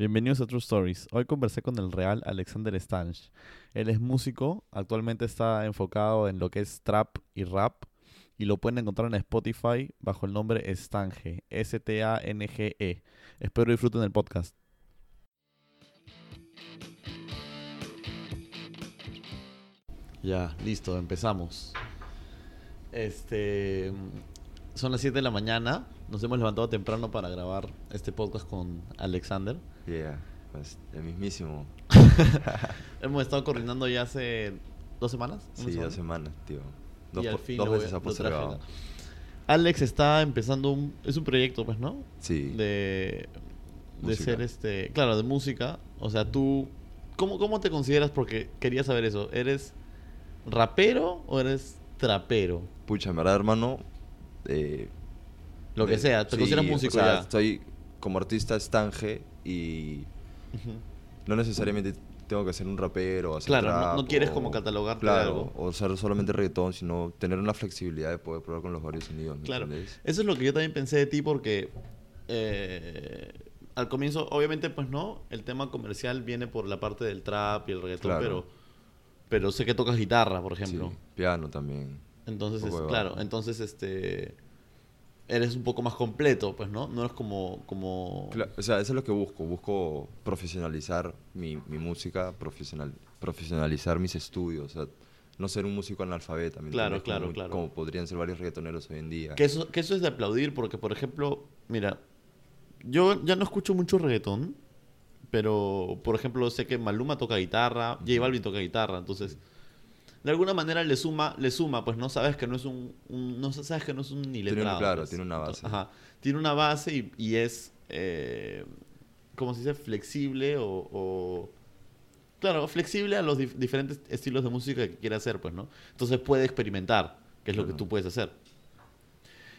Bienvenidos a True Stories. Hoy conversé con el real Alexander Stange. Él es músico, actualmente está enfocado en lo que es trap y rap y lo pueden encontrar en Spotify bajo el nombre Stange, S-T-A-N-G-E. Espero disfruten el podcast. Ya, listo, empezamos. Este. Son las 7 de la mañana. Nos hemos levantado temprano para grabar este podcast con Alexander. Yeah, pues el mismísimo. hemos estado coordinando ya hace dos semanas. Sí, dos semanas, tío. Dos, Y al fin dos lo veces ha. Alex está empezando un. Es un proyecto, pues, ¿no? Sí. De. De ser este. Claro, de música. O sea, tú. ¿Cómo, ¿Cómo te consideras? Porque quería saber eso. ¿Eres rapero o eres trapero? Pucha, en verdad, hermano. eh, Lo que de- sea, te sí, consideras o músico sea, ya. Estoy como artista estange y no necesariamente tengo que ser un rapero o hacer Claro, no- trap no quieres o- como catalogarte de claro, algo. o ser solamente reggaetón, sino tener una flexibilidad de poder probar con los varios sonidos, ¿me Claro. Eso es lo que yo también pensé de ti porque eh, al comienzo, obviamente, pues no, el tema comercial viene por la parte del trap y el reggaetón, Claro. pero, pero sé que tocas guitarra, por ejemplo. Sí, piano también. Entonces, es- claro, entonces este eres un poco más completo, pues, ¿no? No eres como como Cla- O sea, eso es lo que busco. Busco profesionalizar mi, mi música, profesional, profesionalizar mis estudios. O sea, no ser un músico analfabeta. ¿me Claro, claro, como, claro. Como podrían ser varios reggaetoneros hoy en día. que eso que eso es de aplaudir porque por ejemplo, mira, yo ya no escucho mucho reggaetón, pero por ejemplo, sé que Maluma toca guitarra, J Balvin toca guitarra, entonces de alguna manera le suma, le suma, pues no sabes que no es un, un- no sabes que no es un ni Tiene un- letrado, claro, pues. tiene una base. Ajá, tiene una base y, y es, eh, ¿cómo se dice? Flexible o, o- claro, flexible a los dif- diferentes estilos de música que quiere hacer, pues, ¿no? Entonces puede experimentar, que es lo que tú puedes hacer.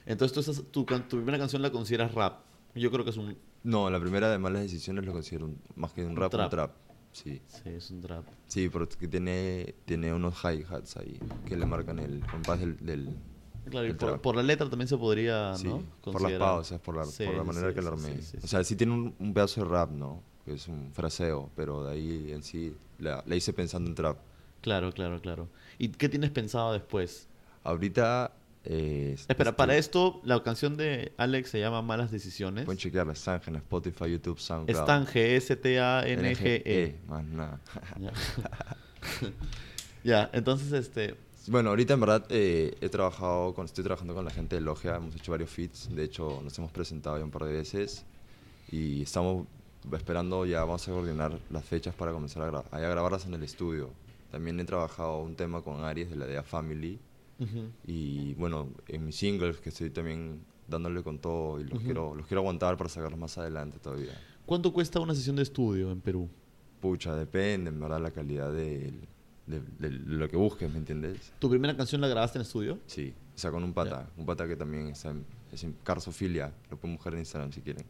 Entonces tú estás- tu, tu primera canción la consideras rap. Yo creo que es un, No, la primera de malas decisiones lo considero un- más que un rap, trap. un trap. Sí, sí, es un trap. sí, porque tiene, tiene unos hi-hats ahí que le marcan el compás del... del Claro, y del por, trap. por la letra también se podría, sí, ¿no? por las pausas, por la, Sí, por la manera sí, que lo armé. o sea, sí tiene un, un pedazo de rap, ¿no? Que es un fraseo, pero de ahí en sí la, la hice pensando en trap. Claro, claro, claro. ¿Y qué tienes pensado después? Ahorita... eh, Espera, este, para esto, la canción de Alex se llama Malas Decisiones. Pueden chequearla, Stange en Spotify, YouTube, SoundCloud. Estange, S-T-A-N-G-E. Más nada. Ya. ya, entonces, este... Bueno, ahorita en verdad eh, he trabajado con, estoy trabajando con la gente de Logia, hemos hecho varios feats, de hecho nos hemos presentado ya un par de veces y estamos esperando, ya vamos a coordinar las fechas para comenzar a, gra- a grabarlas en el estudio. También he trabajado un tema con Aries de la DEA Family ujú. y bueno, en mis singles que estoy también dándole con todo y los, Ujú. quiero, los quiero aguantar para sacarlos más adelante todavía. ¿Cuánto cuesta una sesión de estudio en Perú? Pucha, depende en verdad la calidad del- de, de lo que busques, ¿me entiendes? ¿Tu primera canción la grabaste en estudio? Sí, o sea, con un pata. Un pata que también está en, es en Carsofilia. Lo pueden buscar en Instagram si quieren.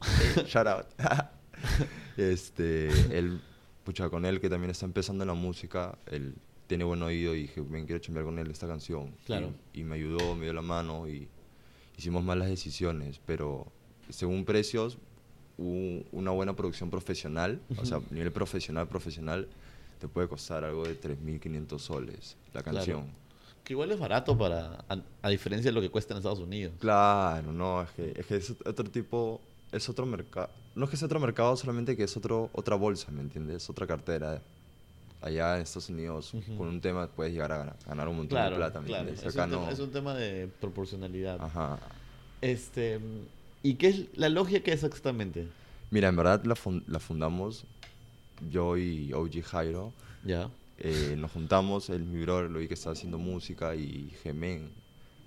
Shout out. este, él, pucha, con él que también está empezando en la música, él tiene buen oído y dije, ven, quiero chambear con él esta canción. Claro. Y, y me ayudó, me dio la mano y hicimos malas decisiones, pero según precios, un- una buena producción profesional, o sea, nivel profesional, profesional, te puede costar algo de 3.500 soles la Claro. canción. Que igual es barato para... A, a diferencia de lo que cuesta en Estados Unidos. Claro, no, es que, es que es otro tipo, es otro mercado. No es que sea otro mercado, solamente que es otro, otra bolsa, ¿me entiendes? Otra cartera. Allá en Estados Unidos, Ujú. con un tema puedes llegar a ganar, ganar un montón Claro, de plata, ¿me claro. Es un, Acá tema, no. es un tema de proporcionalidad. Ajá. Este... ¿Y qué es la logia que es exactamente? Mira, en verdad la, fun- la fundamos yo y OG Jairo. Ya. Eh, nos juntamos, él mi brother, lo vi que estaba haciendo música y dije, men,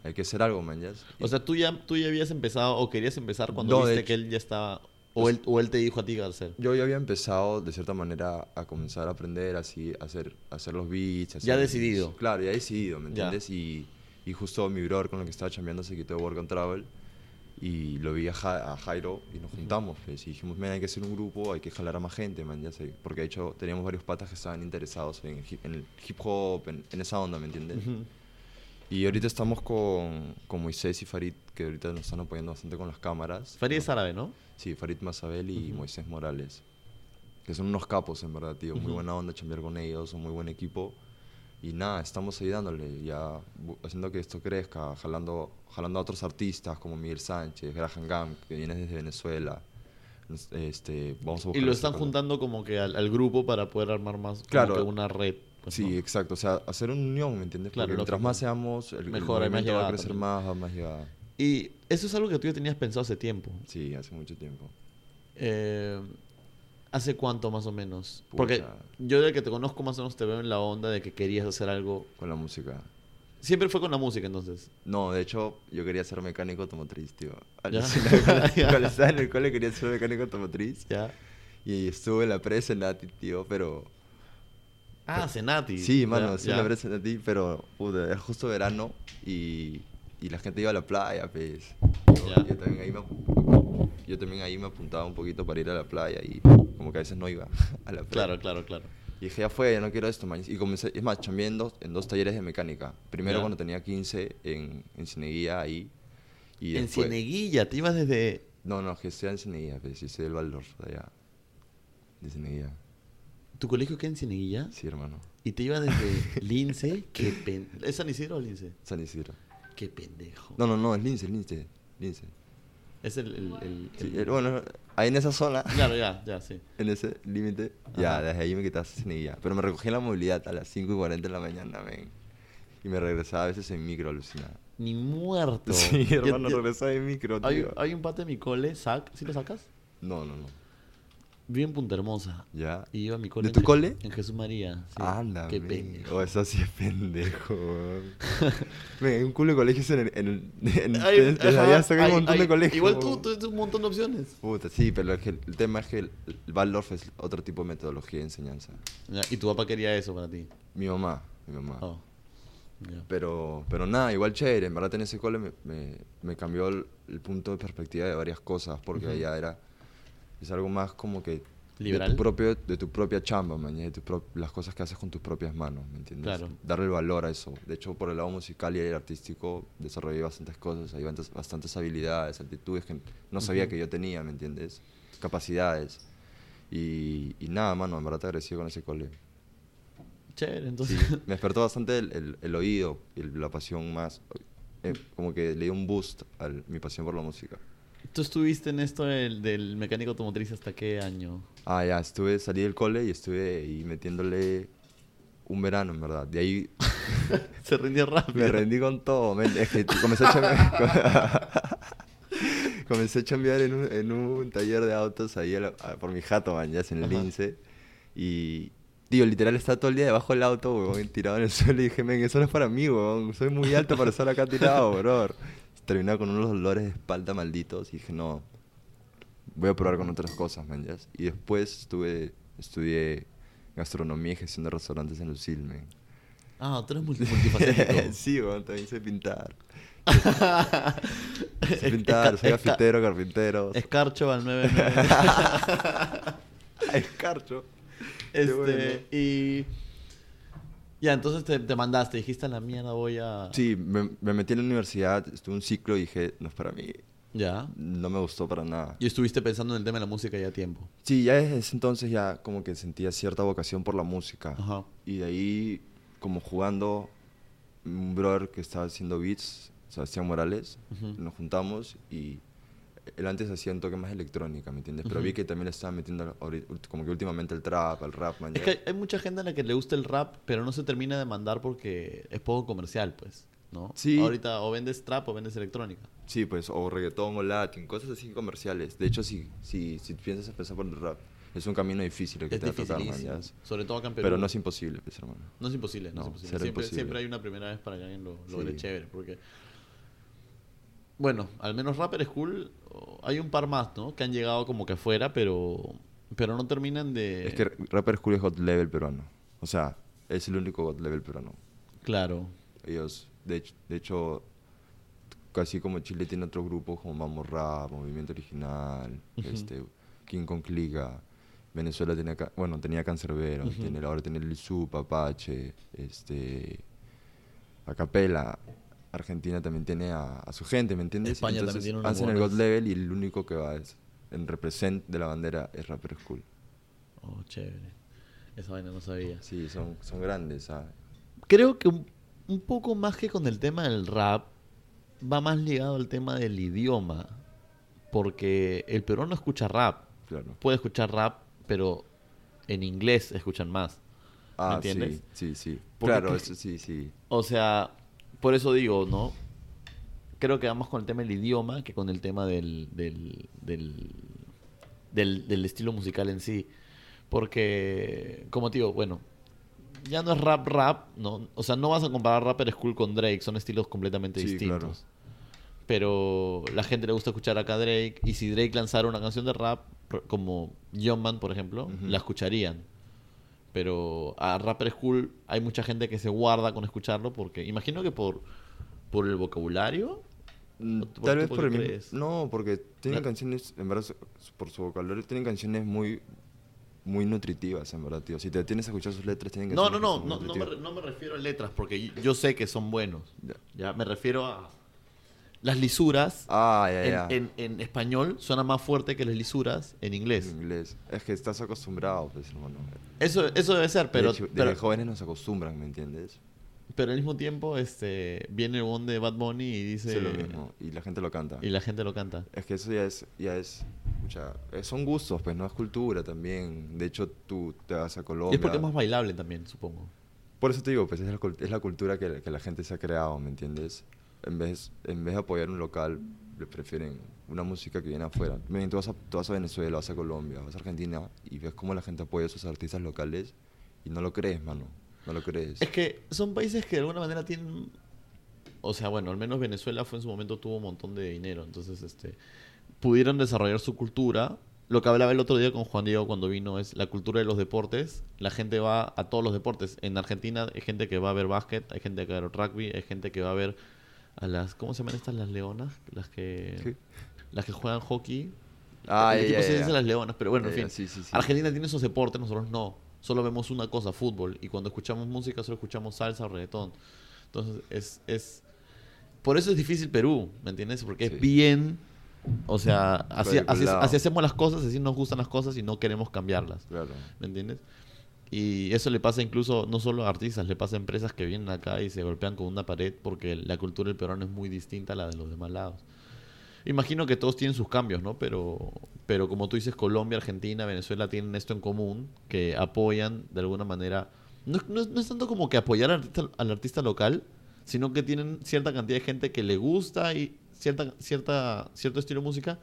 hay que hacer algo, man. ya". O sea, ¿tú ya, tú ya habías empezado o querías empezar cuando No, viste hecho- que él ya estaba... O él, o él te dijo a ti hacer. Yo ya había empezado de cierta manera a comenzar a aprender así, a hacer, a hacer los beats. Ya decidido. Claro, ya decidido, ¿me Ya. entiendes? Y, y justo mi brother con el que estaba chambeando se quitó de Work and Travel y lo vi a, Ja- a Jairo y nos juntamos, pues, y dijimos, "Men, hay que hacer un grupo, hay que jalar a más gente, man, ya sé. Porque de hecho teníamos varios patas que estaban interesados en el hip, en el hip hop, en, en esa onda, ¿me entiendes? Ujú. Y ahorita estamos con, con Moisés y Farid, que ahorita nos están apoyando bastante con las cámaras. Farid es árabe, ¿no? Sí, Farid Mazabel y. Moisés Morales. Que son unos capos, en verdad, tío. Muy buena onda chambear con ellos, son muy buen equipo. Y nada, estamos ahí dándole, ya haciendo que esto crezca, jalando, jalando a otros artistas como Miguel Sánchez, Graham Gam, que viene desde Venezuela. Este, vamos a Y lo están juntando como que al, al grupo para poder armar más Claro. una red. Pues, Sí, ¿no? exacto. O sea, hacer una unión, ¿me entiendes? Claro, Porque mientras más seamos, el, el Mejor, hay más va a crecer más, más llegada. Y eso es algo que tú ya tenías pensado hace tiempo. Sí, hace mucho tiempo. Eh, ¿Hace cuánto más o menos? Porque Pucha. yo de que te conozco más o menos te veo en la onda de que querías hacer algo. Con la música. Siempre fue con la música entonces. No, de hecho, yo quería ser mecánico automotriz, tío. Cuando estaba en el cole quería ser mecánico automotriz. ¿Ya? Y estuve en la presa en Nati, tío, pero... Ah, Senati. Sí, mano, sí, la presa en Nati, pero puta, era justo verano y, y la gente iba a la playa, pues. Yo también, ahí me, apu- yo también ahí me apuntaba un poquito para ir a la playa y como que a veces no iba a la playa. Claro, claro, claro. Y dije, ya fue, ya no quiero esto, man. Y comencé, es más, chambeé en dos, en dos talleres de mecánica. Primero Ya. cuando tenía 15 en, en Cineguía ahí. Y en después- Cieneguilla, te ibas desde. No, no, que estoy en Cineguía, pues, sí, soy del Valdor, de allá. De Cineguía. ¿Tu colegio queda en Cieneguilla? Sí, hermano. Y te ibas desde Lince. Qué pen... ¿Es San Isidro o Lince? San Isidro. Qué pendejo. No, no, no, es Lince, Lince. Lince. Es el. el- el- Sí, el- bueno, ahí en esa zona, Claro, ya, ya, sí. en ese límite, ya, desde ahí me quitaba Cineguía. Pero me recogí en la movilidad a las 5 y 40 de la mañana, men. Y me regresaba a veces en micro, alucinada. Ni muerto. Sí, hermano, yo- regresaba en micro, Hay, tío. hay un pate en mi cole, Sac. ¿Sí lo sacas? No, no, no. Vive en Punta Hermosa. Ya. Y iba a mi cole. ¿De en tu Je- cole? En Jesús María. sí. Anda, Qué pendejo. Oh, eso sí es pendejo, hay un culo de colegios en el... En en, Hay- desde ajá, allá sacan hay- un montón hay- de colegios. Igual tú, tú tienes un montón de opciones. Puta, sí, pero es que el, el tema es que el, el Waldorf es otro tipo de metodología de enseñanza. Ya, Y tu papá quería eso para ti. Mi mamá, mi mamá. Oh. Ya. Pero, pero nada, igual chévere. En verdad en ese cole me, me, me cambió el, el punto de perspectiva de varias cosas, porque Ujú. allá era... Es algo más como que... ¿Liberal? De tu, propio, de tu propia chamba, man, de tu pro- las cosas que haces con tus propias manos, ¿me entiendes? Claro. Darle valor a eso. De hecho, por el lado musical y el artístico desarrollé bastantes cosas, hay bastantes, habilidades, actitudes que no sabía Ujú. que yo tenía, ¿me entiendes? Capacidades. Y, y nada, mano, en verdad te agradecido con ese cole. Chévere, entonces. Sí, me despertó bastante el, el- el oído y el- la pasión más. eh, como que le dio un boost a mi pasión por la música. ¿Tú estuviste en esto del, del mecánico automotriz hasta qué año? Ah, ya, estuve, salí del cole y estuve ahí metiéndole un verano, en verdad. De ahí Se rindió rápido. me rendí con todo. men. Es que comencé a chambear, comencé a chambear en un, en un taller de autos ahí a la- a- por mi jato, man, ya en el Ajá. lince. Y, tío, literal estaba todo el día debajo del auto, weón, tirado en el suelo. Y dije, men, eso no es para mí, weón. Soy muy alto para estar acá tirado, bro. Terminaba con unos dolores de espalda malditos y dije, no, voy a probar con otras cosas, man. Y después estuve, estudié gastronomía y gestión de restaurantes en Lucil. Ah, tú eres multi- multifacético. sí, weón, también sé pintar. Sé pintar, soy gafitero, carpintero. Escarcho al 99. Escarcho. este, bueno. y. Ya, entonces te, te mandaste, dijiste a la mierda, voy a. Sí, me, me metí en la universidad, estuve un ciclo y dije, no es para mí. Ya. No me gustó para nada. Y estuviste pensando en el tema de la música ya a tiempo. Sí, ya desde ese entonces ya como que sentía cierta vocación por la música. Ajá. Y de ahí, como jugando, un brother que estaba haciendo beats, Sebastián Morales, Ujú. nos juntamos y él antes hacía un toque más electrónica, ¿me entiendes? Pero Ujú. vi que también le estaba metiendo como que últimamente el trap, el rap, man. Es que hay, hay mucha gente a la que le gusta el rap, pero no se termina de mandar porque es poco comercial, pues. ¿No? Sí. Ahorita o vendes trap o vendes electrónica. Sí, pues, o reggaetón o latin, cosas así comerciales. De hecho, si, si, si piensas empezar por el rap, es un camino difícil el que Es te va a tocar, man, ya. Sobre todo acá en Perú. Pero no es imposible, pues, hermano. No es imposible, no, No, es imposible. Siempre, imposible. siempre hay una primera vez para que alguien lo, lo Sí. chévere. Porque, bueno, al menos Rapper School, o- hay un par más, ¿no? Que han llegado como que afuera, pero, pero no terminan de... Es que Rapper School es God Level peruano. O sea, es el único God Level peruano. Claro. Ellos, de hecho, de hecho casi como Chile tiene otros grupos como Mamo Rap, Movimiento Original, este, King Kong Liga. Venezuela tenía, bueno, tenía Cancerbero, Ujú. tiene, ahora tiene el Sup, Apache, este, a capela. Argentina también tiene a, a su gente, ¿me entiendes? España también tiene hacen el. God Level y el único que va es en represent de la bandera es Rapper School. Oh, chévere. Esa vaina no sabía. Sí, son, son grandes, ¿sabes? Creo que un, un poco más que con el tema del rap, va más ligado al tema del idioma. Porque el peruano escucha rap. Claro. Puede escuchar rap, pero en inglés escuchan más. Ah, entiendes? sí, sí, sí. Porque Claro, que- eso sí, sí. O sea, por eso digo, ¿no? Creo que va más con el tema del idioma que con el tema del, del, del, del, del estilo musical en sí. Porque, como te digo, bueno, ya no es rap rap, ¿no? O sea, no vas a comparar Rapper School con Drake, son estilos completamente Sí, distintos. claro. Pero la gente le gusta escuchar acá a Drake, y si Drake lanzara una canción de rap, como Young Man, por ejemplo, la escucharían. Pero a Rapper School hay mucha gente que se guarda con escucharlo porque imagino que por, por el vocabulario. Mm, ¿O tú- Tal vez por el crees? No, porque tienen canciones, en verdad, por su vocabulario, tienen canciones muy muy nutritivas, en verdad, tío. Si te tienes a escuchar sus letras, tienen No, no, que no, son no, muy no, me, no me refiero a letras porque yo sé que son buenos. Ya, me refiero a las lisuras Ah, ya, en, ya. en- en español suena más fuerte que las lisuras en inglés. En inglés. Es que estás acostumbrado, pues, hermano. Eso, eso debe ser, pero, de hecho, pero, desde jóvenes nos acostumbran, ¿me entiendes? pero al mismo tiempo este, viene el one de Bad Bunny y dice... Sí, lo mismo. Y la gente lo canta. Y la gente lo canta. Es que eso ya es, ya es, pucha, eh, son gustos, pues, no es cultura también. De hecho, tú te vas a Y Colombia. es porque es más bailable también, supongo. Por eso te digo, pues es la, es la cultura que, que la gente se ha creado, ¿me entiendes? En vez, en vez de apoyar un local, le prefieren una música que viene afuera. Miren, tú vas, a, a Venezuela, vas a Colombia, vas a Argentina y ves cómo la gente apoya a sus artistas locales y no lo crees, mano. No lo crees. Es que son países que de alguna manera tienen. O sea, bueno, al menos Venezuela fue en su momento tuvo un montón de dinero. Entonces, este. Pudieron desarrollar su cultura. Lo que hablaba el otro día con Juan Diego cuando vino es la cultura de los deportes. La gente va a todos los deportes. En Argentina hay gente que va a ver básquet, hay gente que va a ver rugby, hay gente que va a ver a las. ¿Cómo se llaman estas las leonas? Las que. ¿Qué? Las que juegan hockey. Ah, el ya, ya, se ya. dice las leonas, pero bueno, en fin. sí, sí, sí. Argentina tiene esos deportes, nosotros no. Solo vemos una cosa, fútbol. Y cuando escuchamos música, solo escuchamos salsa o reggaetón. Entonces, es, es... Por eso es difícil Perú, ¿me entiendes? Porque es bien... O sea, así, así hacemos las cosas, así nos gustan las cosas y no queremos cambiarlas, Claro. ¿me entiendes? Y eso le pasa incluso, no solo a artistas, le pasa a empresas que vienen acá y se golpean con una pared porque la cultura del peruano es muy distinta a la de los demás lados. Imagino que todos tienen sus cambios, ¿no? Pero, pero como tú dices, Colombia, Argentina, Venezuela tienen esto en común, que apoyan de alguna manera. No, es- no no es tanto como que apoyar al artista, al artista local, sino que tienen cierta cantidad de gente que le gusta y cierta, cierta, cierto estilo de música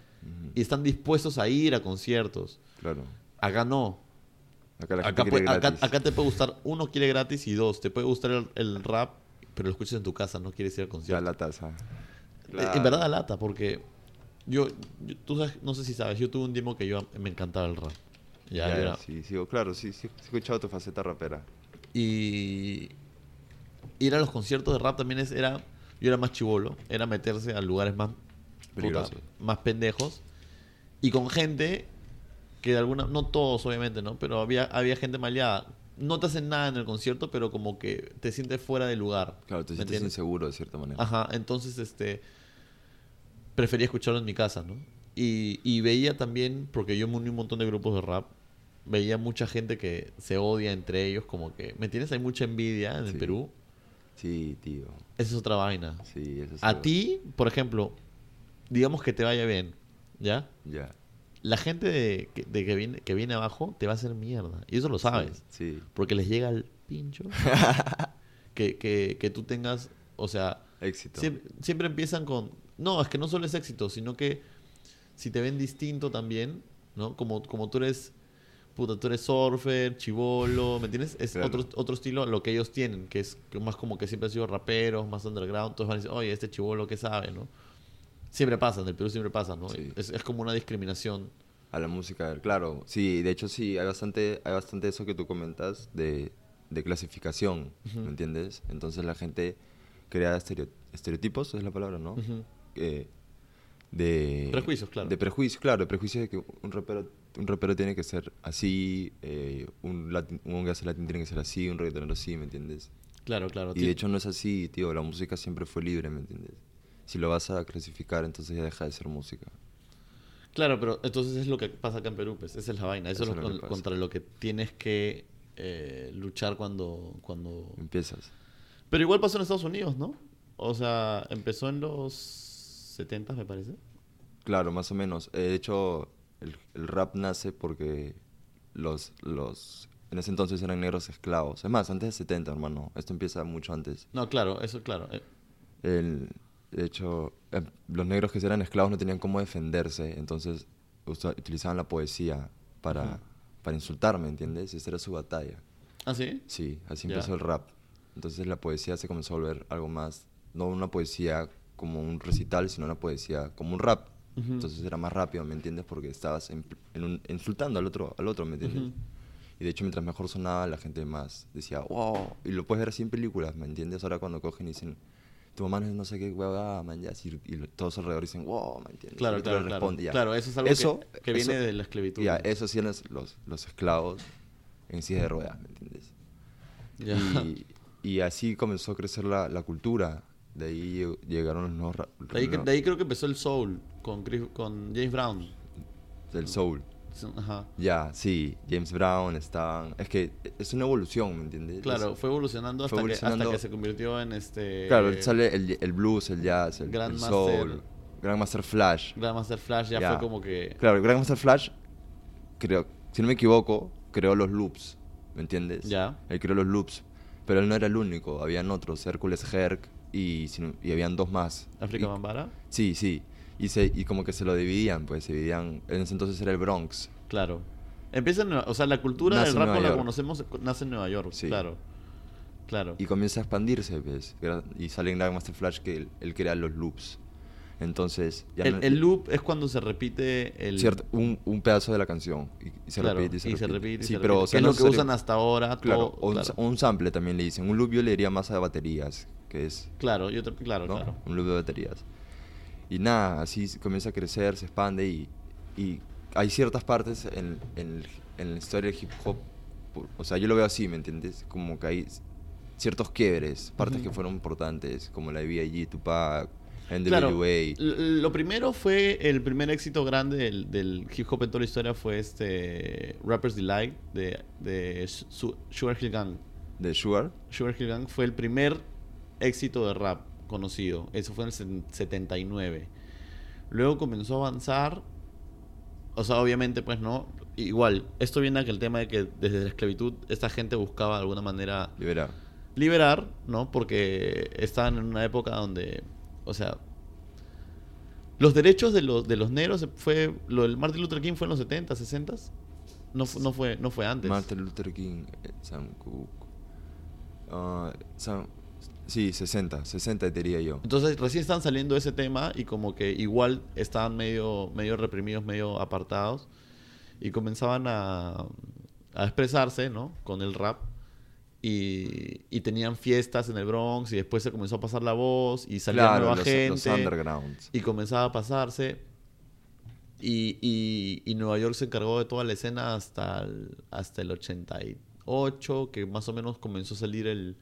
y están dispuestos a ir a conciertos. Claro. Acá no. Acá la Acá, puede- acá, te puede gustar, uno quiere gratis y dos, te puede gustar el, el rap, pero lo escuchas en tu casa, no quieres ir al Ya concierto. la tasa. Eh, En verdad da lata, porque yo, yo- tú sabes, no sé si sabes, yo tuve un tiempo que yo me encantaba el rap. Ya, era- sí, sí, claro, sí, sí, he escuchado tu faceta rapera. Y ir a los conciertos de rap también es, era, yo era más chivolo, era meterse a lugares más puta, más pendejos y con gente que de alguna, no todos obviamente, ¿no? Pero había, había gente maleada. No te hacen nada en el concierto, pero como que te sientes fuera de lugar. Claro, te ¿me sientes entiendes? inseguro de cierta manera. Ajá, entonces este prefería escucharlo en mi casa, ¿no? Y, y veía también, porque yo me uní un montón de grupos de rap, veía mucha gente que se odia entre ellos, como que, ¿me entiendes? Hay mucha envidia en el Sí. Perú. Sí, tío. Esa es otra vaina. Sí, eso es A ti, por ejemplo, digamos que te vaya bien, ¿ya? Ya. La gente de, que, de que, viene, que viene abajo te va a hacer mierda. Y eso lo sabes. Sí. Porque les llega el pincho. que, que, que tú tengas, o sea, Éxito. Siempre, siempre empiezan con... No, es que no solo es éxito, sino que si te ven distinto también, ¿no? Como, como tú eres... Puta, tú eres surfer, chivolo, ¿me entiendes? Es Claro. otro, otro estilo lo que ellos tienen, que es más como que siempre han sido raperos, más underground. Todos van a decir, oye, este chivolo, ¿qué sabe, no? Siempre pasa, en el Perú siempre pasa, ¿no? Sí. Es, es como una discriminación. A la música, claro. Sí, de hecho sí, hay bastante, hay bastante eso que tú comentas de, de clasificación, Ujú. ¿me entiendes? Entonces la gente crea estereo- estereotipos, es la palabra, ¿no? Eh, de Prejuicios, claro. De prejuicios, claro, de prejuicios de que un rapero, un rapero tiene que ser así, eh, un, latin, un gas latín tiene que ser así, un reggaetonero así, ¿me entiendes? Claro, claro. Y de hecho no es así, tío. La música siempre fue libre, ¿me entiendes? Si lo vas a clasificar, entonces ya deja de ser música. Claro, pero entonces es lo que pasa acá en Perú, pues. Esa es la vaina. Eso, Eso es lo lo contra lo que tienes que eh, luchar cuando, cuando... Empiezas. Pero igual pasó en Estados Unidos, ¿no? O sea, empezó en los 70, me parece. Claro, más o menos. Eh, De hecho, el, el rap nace porque los, los... En ese entonces eran negros esclavos. Es más, antes de 70, hermano. Esto empieza mucho antes. No, claro, eso, claro. eh, El, de hecho, eh, los negros que eran esclavos no tenían cómo defenderse, entonces utilizaban la poesía para, para insultarme, ¿entiendes? Esa era su batalla. ¿Ah, sí? Sí, así empezó el rap. Entonces la poesía se comenzó a volver algo más, no una poesía como un recital, sino una poesía como un rap. Entonces era más rápido, ¿me entiendes? Porque estabas en- en un- insultando al otro, al otro, ¿me entiendes? Y de hecho, mientras mejor sonaba, la gente más decía, wow. Y lo puedes ver así en películas, ¿me entiendes? Ahora cuando cogen y dicen, tu mamá no es no sé qué huevada, man, ya, y todos alrededor dicen, wow, ¿me entiendes? Claro, Y el claro, claro. responde, ya. Claro, eso es algo que- Eso- que, viene eso- de la esclavitud. Ya, ¿no? eso hacían los, los, los esclavos en silla de ruedas, ¿me entiendes? Ya. Y, y así comenzó a crecer la, la cultura. De ahí lleg- llegaron los nuevos De ahí, no- de ahí creo que empezó el soul con, Chris- con James Brown. del soul. Ajá. Ya, sí, James Brown estaban... Es que es una evolución, ¿me entiendes? Claro, Es- fue evolucionando hasta, fue Que, hasta evolucionando. que se convirtió en este... Claro, sale el, el blues, el jazz, el, el Grandmaster- soul, Grandmaster Flash. Grandmaster Flash ya, Ya. fue como que... Claro, Grandmaster Flash, creo, si no me equivoco, creó los loops, ¿me entiendes? Ya. Él creó los loops, pero él no era el único, habían otros, Hércules Herc y, y habían dos más. África Bambara. Sí, sí, y, se, y como que se lo dividían, pues se dividían, en ese entonces era el Bronx. Claro. Empieza en Nueva- O sea, la cultura Nace del rap la conocemos nace en Nueva York. Sí. Claro. Claro. Y comienza a expandirse, pues, gra- y sale en Grandmaster Flash que él, él crea los loops. Entonces, ya el, no- el loop es cuando se repite el... cierto, un, un pedazo de la canción y, y se claro, repite y se repite. y sí, se pero repite, o sea, no es lo que usan hasta ahora. Claro, todo- o un, claro. un sample también le dicen. Un loop yo le diría más a baterías, que es, Claro, yo te- claro, ¿no? claro. Un loop de baterías. Y nada, así comienza a crecer, se expande y, y hay ciertas partes en, en, el- en la historia del hip hop, o sea, yo lo veo así, ¿me entiendes? Como que hay ciertos quiebres, partes Ujú. que fueron importantes, como la de B.I.G., Tupac, Claro, NWA. l- lo primero fue el primer éxito grande del, del hip hop en toda la historia fue este Rapper's Delight de, de Su- Sugar Hill Gang. de Sugar. Sugar Hill Gang fue el primer éxito de rap conocido. Eso fue en el se- 79. Luego comenzó a avanzar. O sea, obviamente, pues no. Igual, esto viene a que el tema de que desde la esclavitud esta gente buscaba de alguna manera Liberar. liberar, ¿no? Porque estaban en una época donde, o sea, los derechos de los, de los negros fue, lo del Martin Luther King fue en los 70, 60, no, no, fue, no fue antes. Martin Luther King, eh, Sam Cooke. Ah, Sam- sí, 60, 60 diría yo. Entonces recién estaban saliendo ese tema y como que igual estaban medio, medio reprimidos, medio apartados y comenzaban a, a expresarse, ¿no? Con el rap y, y tenían fiestas en el Bronx y después se comenzó a pasar la voz y salía Claro, nueva los, gente. los undergrounds. y comenzaba a pasarse. Y, y, y Nueva York se encargó de toda la escena hasta el, hasta el 88, que más o menos comenzó a salir el,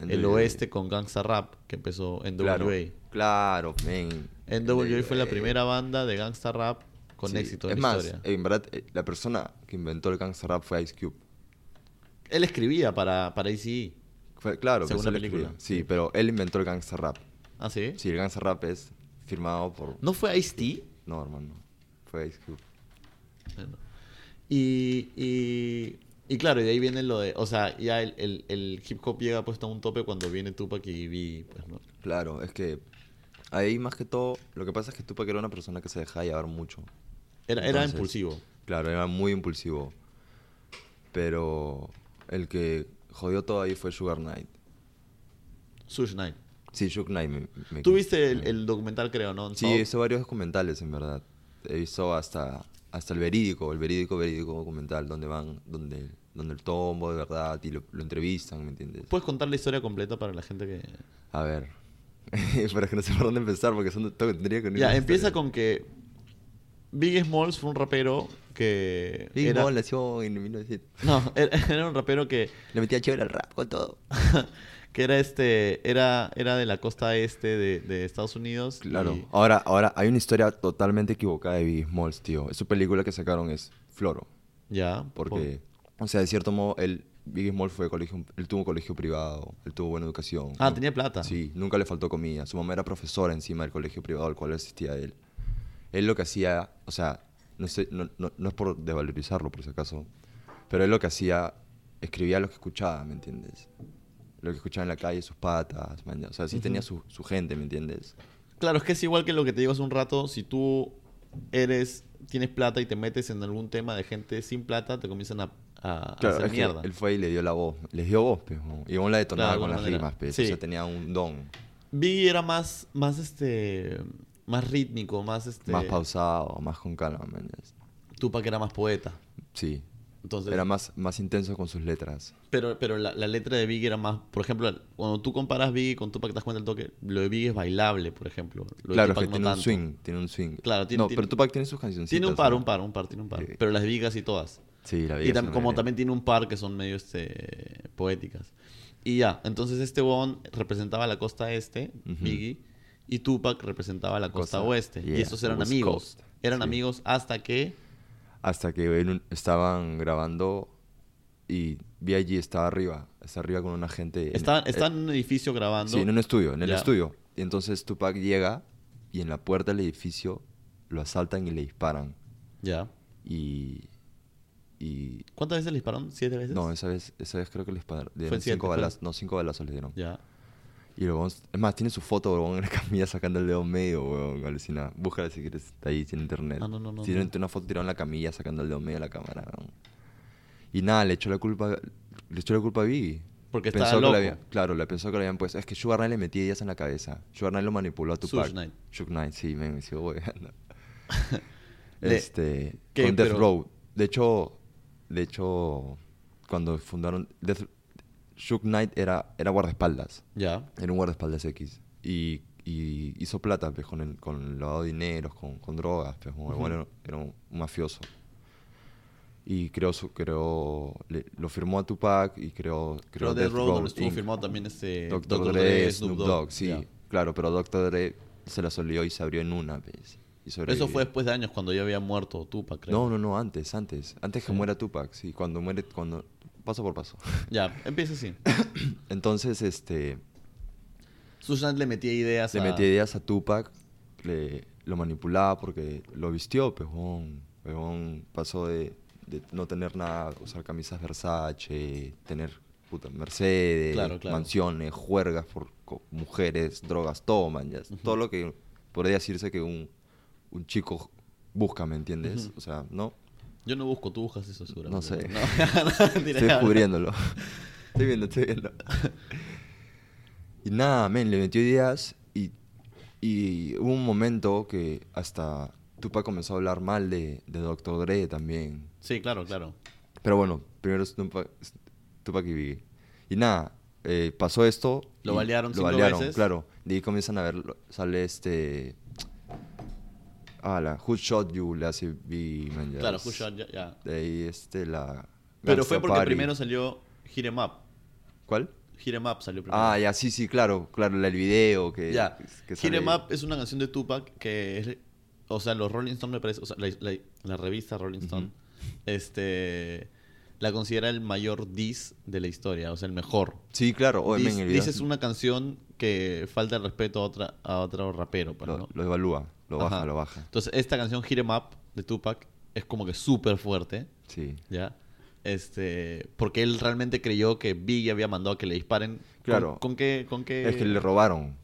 el oeste con Gangsta Rap, que empezó en Claro, NWA. claro, men. NWA fue la primera banda de Gangsta Rap con Sí, éxito Es en la más, historia. en verdad, eh, la persona que inventó el gangster rap fue Ice Cube. Él escribía para, para ICE. Fue, claro, Según la película. Sí, pero él inventó el gangster rap. ¿Ah, sí? Sí, el gangster rap es firmado por... ¿No fue Ice-T? No, hermano. Fue Ice Cube. Bueno. Y, y, y claro, y de ahí viene lo de. O sea, ya el, el, el hip hop llega puesto a un tope cuando viene Tupac y Biggie, pues, ¿no? Claro, es que ahí más que todo, lo que pasa es que Tupac era una persona que se dejaba llevar mucho. Era, era Entonces, impulsivo. Claro, era muy impulsivo. Pero el que jodió todo ahí fue Sugar Knight. Suge Knight. Sí, Sugar Knight. Me, me- Tú viste el, el documental, creo, ¿no? Sí, visto varios documentales, en verdad. Visto hasta, hasta el verídico, el verídico, verídico documental, donde van, donde, donde el tombo de verdad y lo, lo entrevistan, ¿me entiendes? ¿Puedes contar la historia completa para la gente que... A ver. Para que no sé por dónde empezar, porque son, todo- tendría que Ya, empieza con que Biggie Smalls fue un rapero que... Big era... Ball nació en 1900. No, era, era un rapero que, Le metía chévere al rap con todo. que era este, era, era de la costa este de, de Estados Unidos. Claro. y- Ahora, ahora hay una historia totalmente equivocada de Biggie Smalls, tío. Esa película que sacaron es Floro. ya. Porque, o sea, de cierto modo, él, Biggie Smalls fue colegio, él tuvo un colegio privado, él tuvo buena educación. Ah, ¿no? tenía plata. Sí, nunca le faltó comida. Su mamá era profesora encima del colegio privado al cual asistía él. Él lo que hacía, o sea, no, sé, no, no, no es por devalorizarlo por si acaso, pero él lo que hacía, escribía lo que escuchaba, ¿me entiendes? Lo que escuchaba en la calle, sus patas, man, o sea, sí tenía su, su gente, ¿me entiendes? Claro, es que es igual que lo que te digo hace un rato. Si tú eres, tienes plata y te metes en algún tema de gente sin plata, te comienzan a, a- Claro, hacer es que mierda. él fue y le dio la voz, les dio voz, pues, y aún la detonaba Claro, con las manera. rimas, pues, Sí. o sea, tenía un don, Biggie era más, más este, más rítmico, más este. más pausado, más con calma, man, ya. Tupac era más poeta. Sí, Entonces, era más, más intenso con sus letras. Pero, pero la, la letra de Biggie era más. Por ejemplo, cuando tú comparas Biggie con Tupac, te das cuenta del toque. Lo de Biggie es bailable, por ejemplo. Lo Claro, es que no tiene un tanto. swing, tiene un swing. Claro, tiene- No, tiene- pero Tupac tiene sus canciones. Tiene un par, un par, un par, tiene un par. Sí. Pero las de Biggie casi todas. Sí, la Y vida. tam- como también tiene un par que son medio este, poéticas. Y ya, entonces este bon representaba la costa este, Ujú. Biggie, y Tupac representaba la costa, Costa, oeste. y yeah, estos eran West amigos. Coast, Eran sí. amigos hasta que. Hasta que estaban grabando y B.I.G. estaba arriba, está arriba con una gente. en- Estaban, eh, en un edificio grabando. Sí, en un estudio, en el Ya. estudio. Y entonces Tupac llega y en la puerta del edificio lo asaltan y le disparan. Ya. Y. y ¿Cuántas veces le dispararon? ¿Siete veces? no, esa vez, esa vez creo que le dispararon. Fue cinco balazos. No, cinco balazos le dieron. Ya. Y luego, es más, tiene su foto, weón, en la camilla sacando el dedo medio, weón, alucina. Búscala si quieres, está ahí en internet. Ah, no, no, no, Tiene no. una foto tirada en la camilla sacando el dedo medio a la cámara, weón. Y nada, le echó la culpa, le echó la culpa a Biggie. Porque Pensó estaba que loco. había- claro, le pensó que le habían puesto. Es que Sugar Knight le metía ideas en la cabeza. Sugar Knight lo manipuló a Tupac. Suge Knight. Knight, sí, me, me sigo. Le- este, ¿Qué? con Death Pero- Row. De hecho, de hecho, cuando fundaron Death, Suge Knight era, era guardaespaldas. Ya. Era un guardaespaldas X. Y, y hizo plata pues, con, el, con el lavado de dineros, con, con drogas. Pues, igual era, era un, un mafioso. Y creó, su, creó le- lo firmó a Tupac y creó, Creo creó Death Row, donde estuvo firmado también este Dr. Dre, Snoop Dogg, sí. Claro, pero Dr. Dre se la solió y se abrió en una vez. Y Eso fue después de años cuando ya había muerto Tupac, creo. No, no, no, antes, antes. Antes que muera Tupac, sí. Cuando muere, cuando... Paso por paso. Ya, empieza así. Entonces, este... Susan le metía ideas Le a... metía ideas a Tupac, le, lo manipulaba porque lo vistió, pejón. Pejón pasó de, de no tener nada, usar camisas Versace, tener puta, Mercedes, Claro, claro. mansiones, juergas por mujeres, drogas, todo, man. ya. Todo lo que podría decirse que un, un chico busca, ¿me entiendes? O sea, ¿no? Yo no busco, tú buscas eso seguramente. No sé. No, no, mentira, Estoy descubriéndolo. estoy viendo, estoy viendo. y nada, men, le metió ideas y, y hubo un momento que hasta Tupac comenzó a hablar mal de, de Dr. Dre también. Sí, claro, claro. Pero bueno, primero es Tupac, Tupac y Biggie. Y nada, eh, pasó esto. Lo y balearon Lo balearon, veces. claro. De ahí comienzan a ver, sale este... Ah, la Who Shot You le hace man, ya Claro, Who Shot Ya- ya. De ahí este, la... Pero fue porque Party. primero salió Hit 'em Up. ¿Cuál? Hit 'em Up salió primero. Ah, ya, sí, sí, claro, claro, el video que... Ya. que Hit 'em Up es una canción de Tupac que es... O sea, los Rolling Stone me parece... O sea, la, la- la revista Rolling Stone... Este... La considera el mayor diss de la historia. O sea, el mejor. Sí, claro, el video diss es una canción que falta el respeto a, otra, a otro rapero. pues, lo, ¿no? lo evalúa, lo baja, Ajá. lo baja. Entonces, esta canción Hit 'em Up de Tupac es como que súper fuerte. Sí. ¿Ya? Este, porque él realmente creyó que Biggie había mandado a que le disparen. ¿Con- Claro. ¿Con, qué? Con qué? Es que le robaron.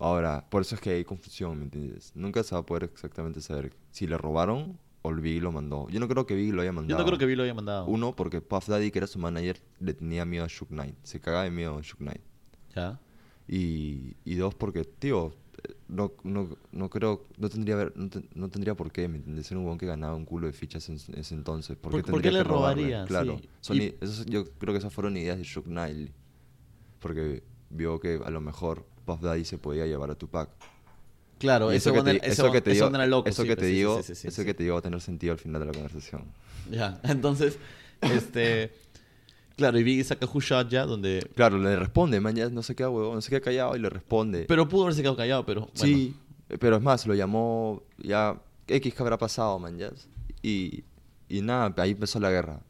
Ahora, por eso es que hay confusión, ¿me entiendes? Nunca se va a poder exactamente saber si le robaron o el Biggie lo mandó. Yo no creo que Biggie lo haya mandado. Yo no creo que Biggie lo haya mandado. Uno, porque Puff Daddy, que era su manager, le tenía miedo a Shook Knight. Se cagaba de miedo a Shook Knight. ¿Ya? Y, y dos, porque, tío, no, no, no creo, no tendría, no, no tendría por qué, ¿me entiendes? Era un huevón que ganaba un culo de fichas en, ese entonces. ¿Por qué, ¿Por- por qué le robaría? Claro. Sí. Son Y- esos- yo creo que esas fueron ideas de Shook Knight. Porque vio que a lo mejor Puff Daddy se podía llevar a Tupac. Claro, eso, que te, eso, eso que te digo, eso que te digo, eso que te digo va a tener sentido al final de la conversación. Ya, entonces, este... Claro, y Biggie saca Who Shot Ya, donde... Claro, le responde, man, ya no se queda huevón, no se queda callado y le responde. Pero pudo haberse quedado callado, pero... bueno. Sí, pero es más, lo llamó ya X que habrá pasado, man, ya. Y, y nada, ahí empezó la guerra.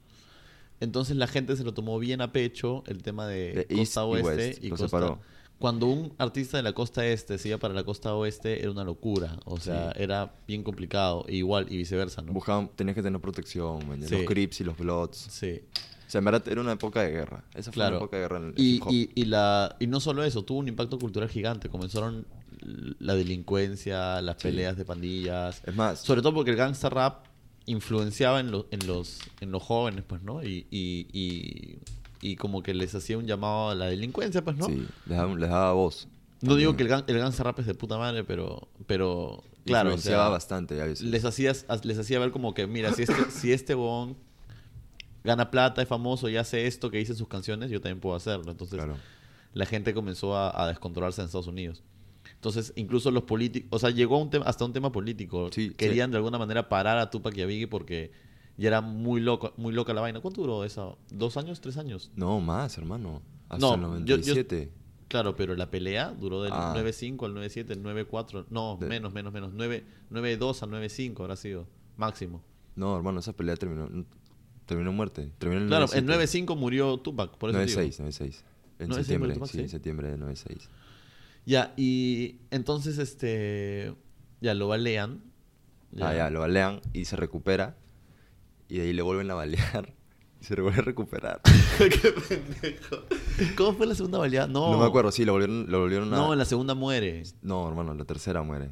Entonces la gente se lo tomó bien a pecho el tema de, De East costa y oeste West, y costa... separó. Cuando un artista de la costa este se iba para la costa oeste era una locura, o sea, Sí. era bien complicado, e igual y viceversa, ¿no? Buscaban, tenías que tener protección, man, ya. Sí. los Crips y los Bloods. Sí. O sea, en verdad era una época de guerra. Esa fue Claro. una época de guerra en el Y, y, y, la, y no solo eso, tuvo un impacto cultural gigante. Comenzaron la delincuencia, las Sí. peleas de pandillas. Es más, Sobre todo porque el gangsta rap influenciaba en, lo- en, los, en los jóvenes, pues, ¿no? Y, y, y, y como que les hacía un llamado a la delincuencia, pues, ¿no? sí, les daba, les daba voz. No digo que el, gan- el gangsta rap es de puta madre, pero, pero claro, o Influenciaba sea, bastante a veces. les hacía, les hacía ver como que, mira, si este, si este huevón gana plata, es famoso y hace esto que dice sus canciones, yo también puedo hacerlo. Entonces, Claro. la gente comenzó a, a descontrolarse en Estados Unidos. Entonces, incluso los políticos, o sea, llegó a un hasta un tema político. Sí, Querían de alguna manera parar a Tupac y a Biggie porque ya era muy loco, muy loca la vaina. ¿Cuánto duró eso? ¿Dos años? ¿Tres años? No, más, hermano. Hasta No, el yo- yo- 97. Claro, pero la pelea duró del Ah. 9-5 al 9-7, el 9-4. No, De- menos, menos, menos. 9 9-2 al 9-5 habrá sido. Máximo. No, hermano, esa pelea terminó, terminó en muerte. Terminó en Claro, 97. en 9-5 murió Tupac, por eso digo. 96, 96. En 96 septiembre, Tupac, sí, en septiembre de 96. Ya, y entonces, este. Ya lo balean. Ah, ya, lo balean y se recupera. Y de ahí le vuelven a balear. Y se vuelve a recuperar. Qué pendejo. ¿Cómo fue la segunda baleada? No. No, me acuerdo, sí, lo volvieron, lo volvieron a... No, en la segunda muere. No, hermano, la tercera muere.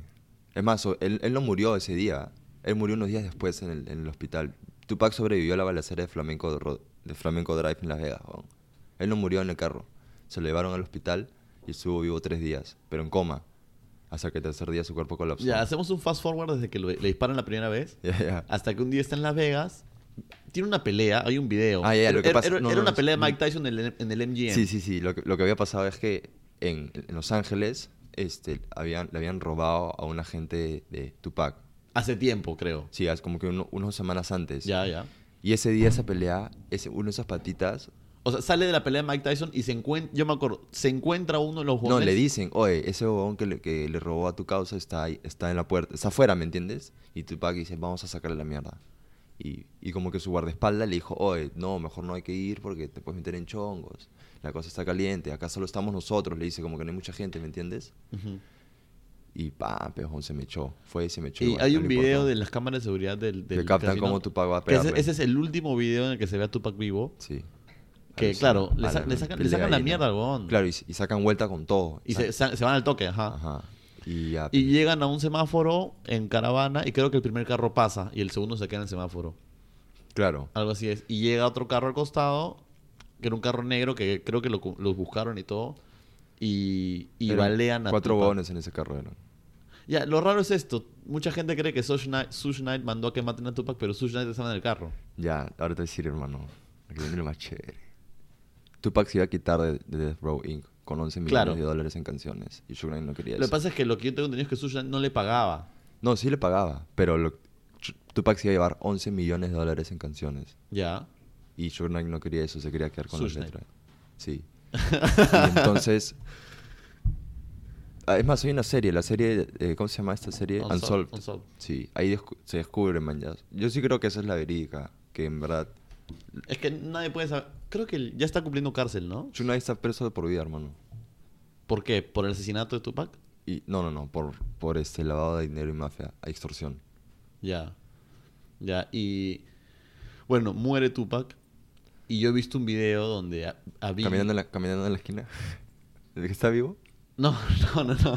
Es más, él, él no murió ese día. Él murió unos días después en el, en el hospital. Tupac sobrevivió a la balacera de Flamenco, de Ro- de Flamenco Drive en Las Vegas. Él no murió en el carro. Se lo llevaron al hospital y estuvo vivo tres días, pero en coma. Hasta que el tercer día su cuerpo colapsó. Ya, hacemos un fast forward desde que lo- le disparan la primera vez. Ya, ya. Hasta que un día está en Las Vegas. Tiene una pelea, hay un video. Ah, ya, ya, lo que pasa- era, no, era no, una no, pelea de. Mike Tyson en el, en el MGM. Sí, sí, sí. Lo que, lo que había pasado es que en, en Los Ángeles este, habían, le habían robado a un agente de Tupac. Hace tiempo, creo. Sí, es como que uno- unas semanas antes. Ya, ya. Y ese día, esa pelea, ese, uno de esas patitas O sea, sale de la pelea de Mike Tyson y se encuentra, yo me acuerdo, se encuentra uno de los No, le dicen, oye, ese huevón que le, que le robó a tu causa está ahí, está en la puerta, está afuera, ¿me entiendes? Y Tupac dice, vamos a sacarle la mierda. Y, y como que su guardaespaldas le dijo, oye, no, mejor no hay que ir porque te puedes meter en chongos. La cosa está caliente, acá solo estamos nosotros, le dice, como que no hay mucha gente, ¿me entiendes? Y pam, pejón, se me echó. Fue y se me echó. Y igual, hay no un video de las cámaras de seguridad del, del Que captan casino, cómo Tupac va a ese, pegarle. ese es el último video en el que se ve a Tupac vivo. Sí. Que, claro, le, sa- sacan, le la mierda al huevón. Claro, y, y sacan vuelta con todo. Y se, van al toque, ajá. Ajá. Y ya. Y llegan a un semáforo en caravana y creo que el primer carro pasa y el segundo se queda en el semáforo. Claro. Algo así es. Y llega otro carro al costado, que era un carro negro que creo que lo, los buscaron y todo. Y, y balean a Cuatro huevones en ese carro eran. Ya, lo raro es esto. Mucha gente cree que Suge Knight, mandó a que maten a Tupac, pero Suge Knight estaba en el carro. Ya, ahora te voy a decir, hermano. Aquí viene lo más chévere. Tupac se iba a quitar de, de Death Row Inc. con 11 millones Claro. de dólares en canciones. Y Suge Knight no quería Lo que eso. pasa es que lo que yo tengo entendido es que Suge Knight no le pagaba. No, sí le pagaba. Pero lo- Tupac se iba a llevar 11 millones de dólares en canciones. Ya. Y Suge Knight no quería eso, se quería quedar con Suge Knight. letras. Sí. y entonces... Ah, Es más, hay una serie, la serie... eh, ¿Cómo se llama esta serie? Unsolved, Unsolved. Unsolved. Sí, ahí descu- se descubre, man. ya. Yo sí creo que esa es la verídica. Que en verdad... Es que nadie puede saber. Creo que ya está cumpliendo cárcel, ¿no? Knight está preso de por vida, hermano. ¿Por qué? ¿Por el asesinato de Tupac? Y, no, no, no, por, por este lavado de dinero y mafia, a extorsión. Ya. Ya. Y. Bueno, muere Tupac. Y yo he visto un video donde a, a Biggie- Caminando en la, caminando en la esquina. ¿El que está vivo? No, no, no, no.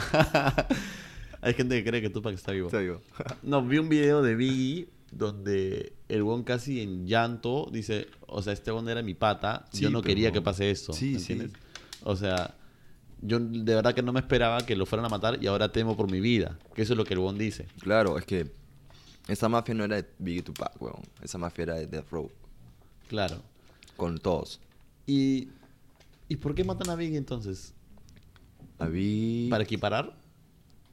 Hay gente que cree que Tupac está vivo. Está vivo. No, vi un video de Biggie donde el buen casi en llanto dice, o sea, este buen era mi pata, Sí, yo no pero- quería que pase esto. Sí, ¿me sí. entiendes? O sea, yo de verdad que no me esperaba que lo fueran a matar y ahora temo por mi vida. Que eso es lo que el buen dice. Claro, es que esa mafia no era de Biggie Tupac, weón. Esa mafia era de Death Row. Claro. Con todos. ¿Y, ¿y por qué matan a Biggie entonces? A Biggie... ¿Para equiparar?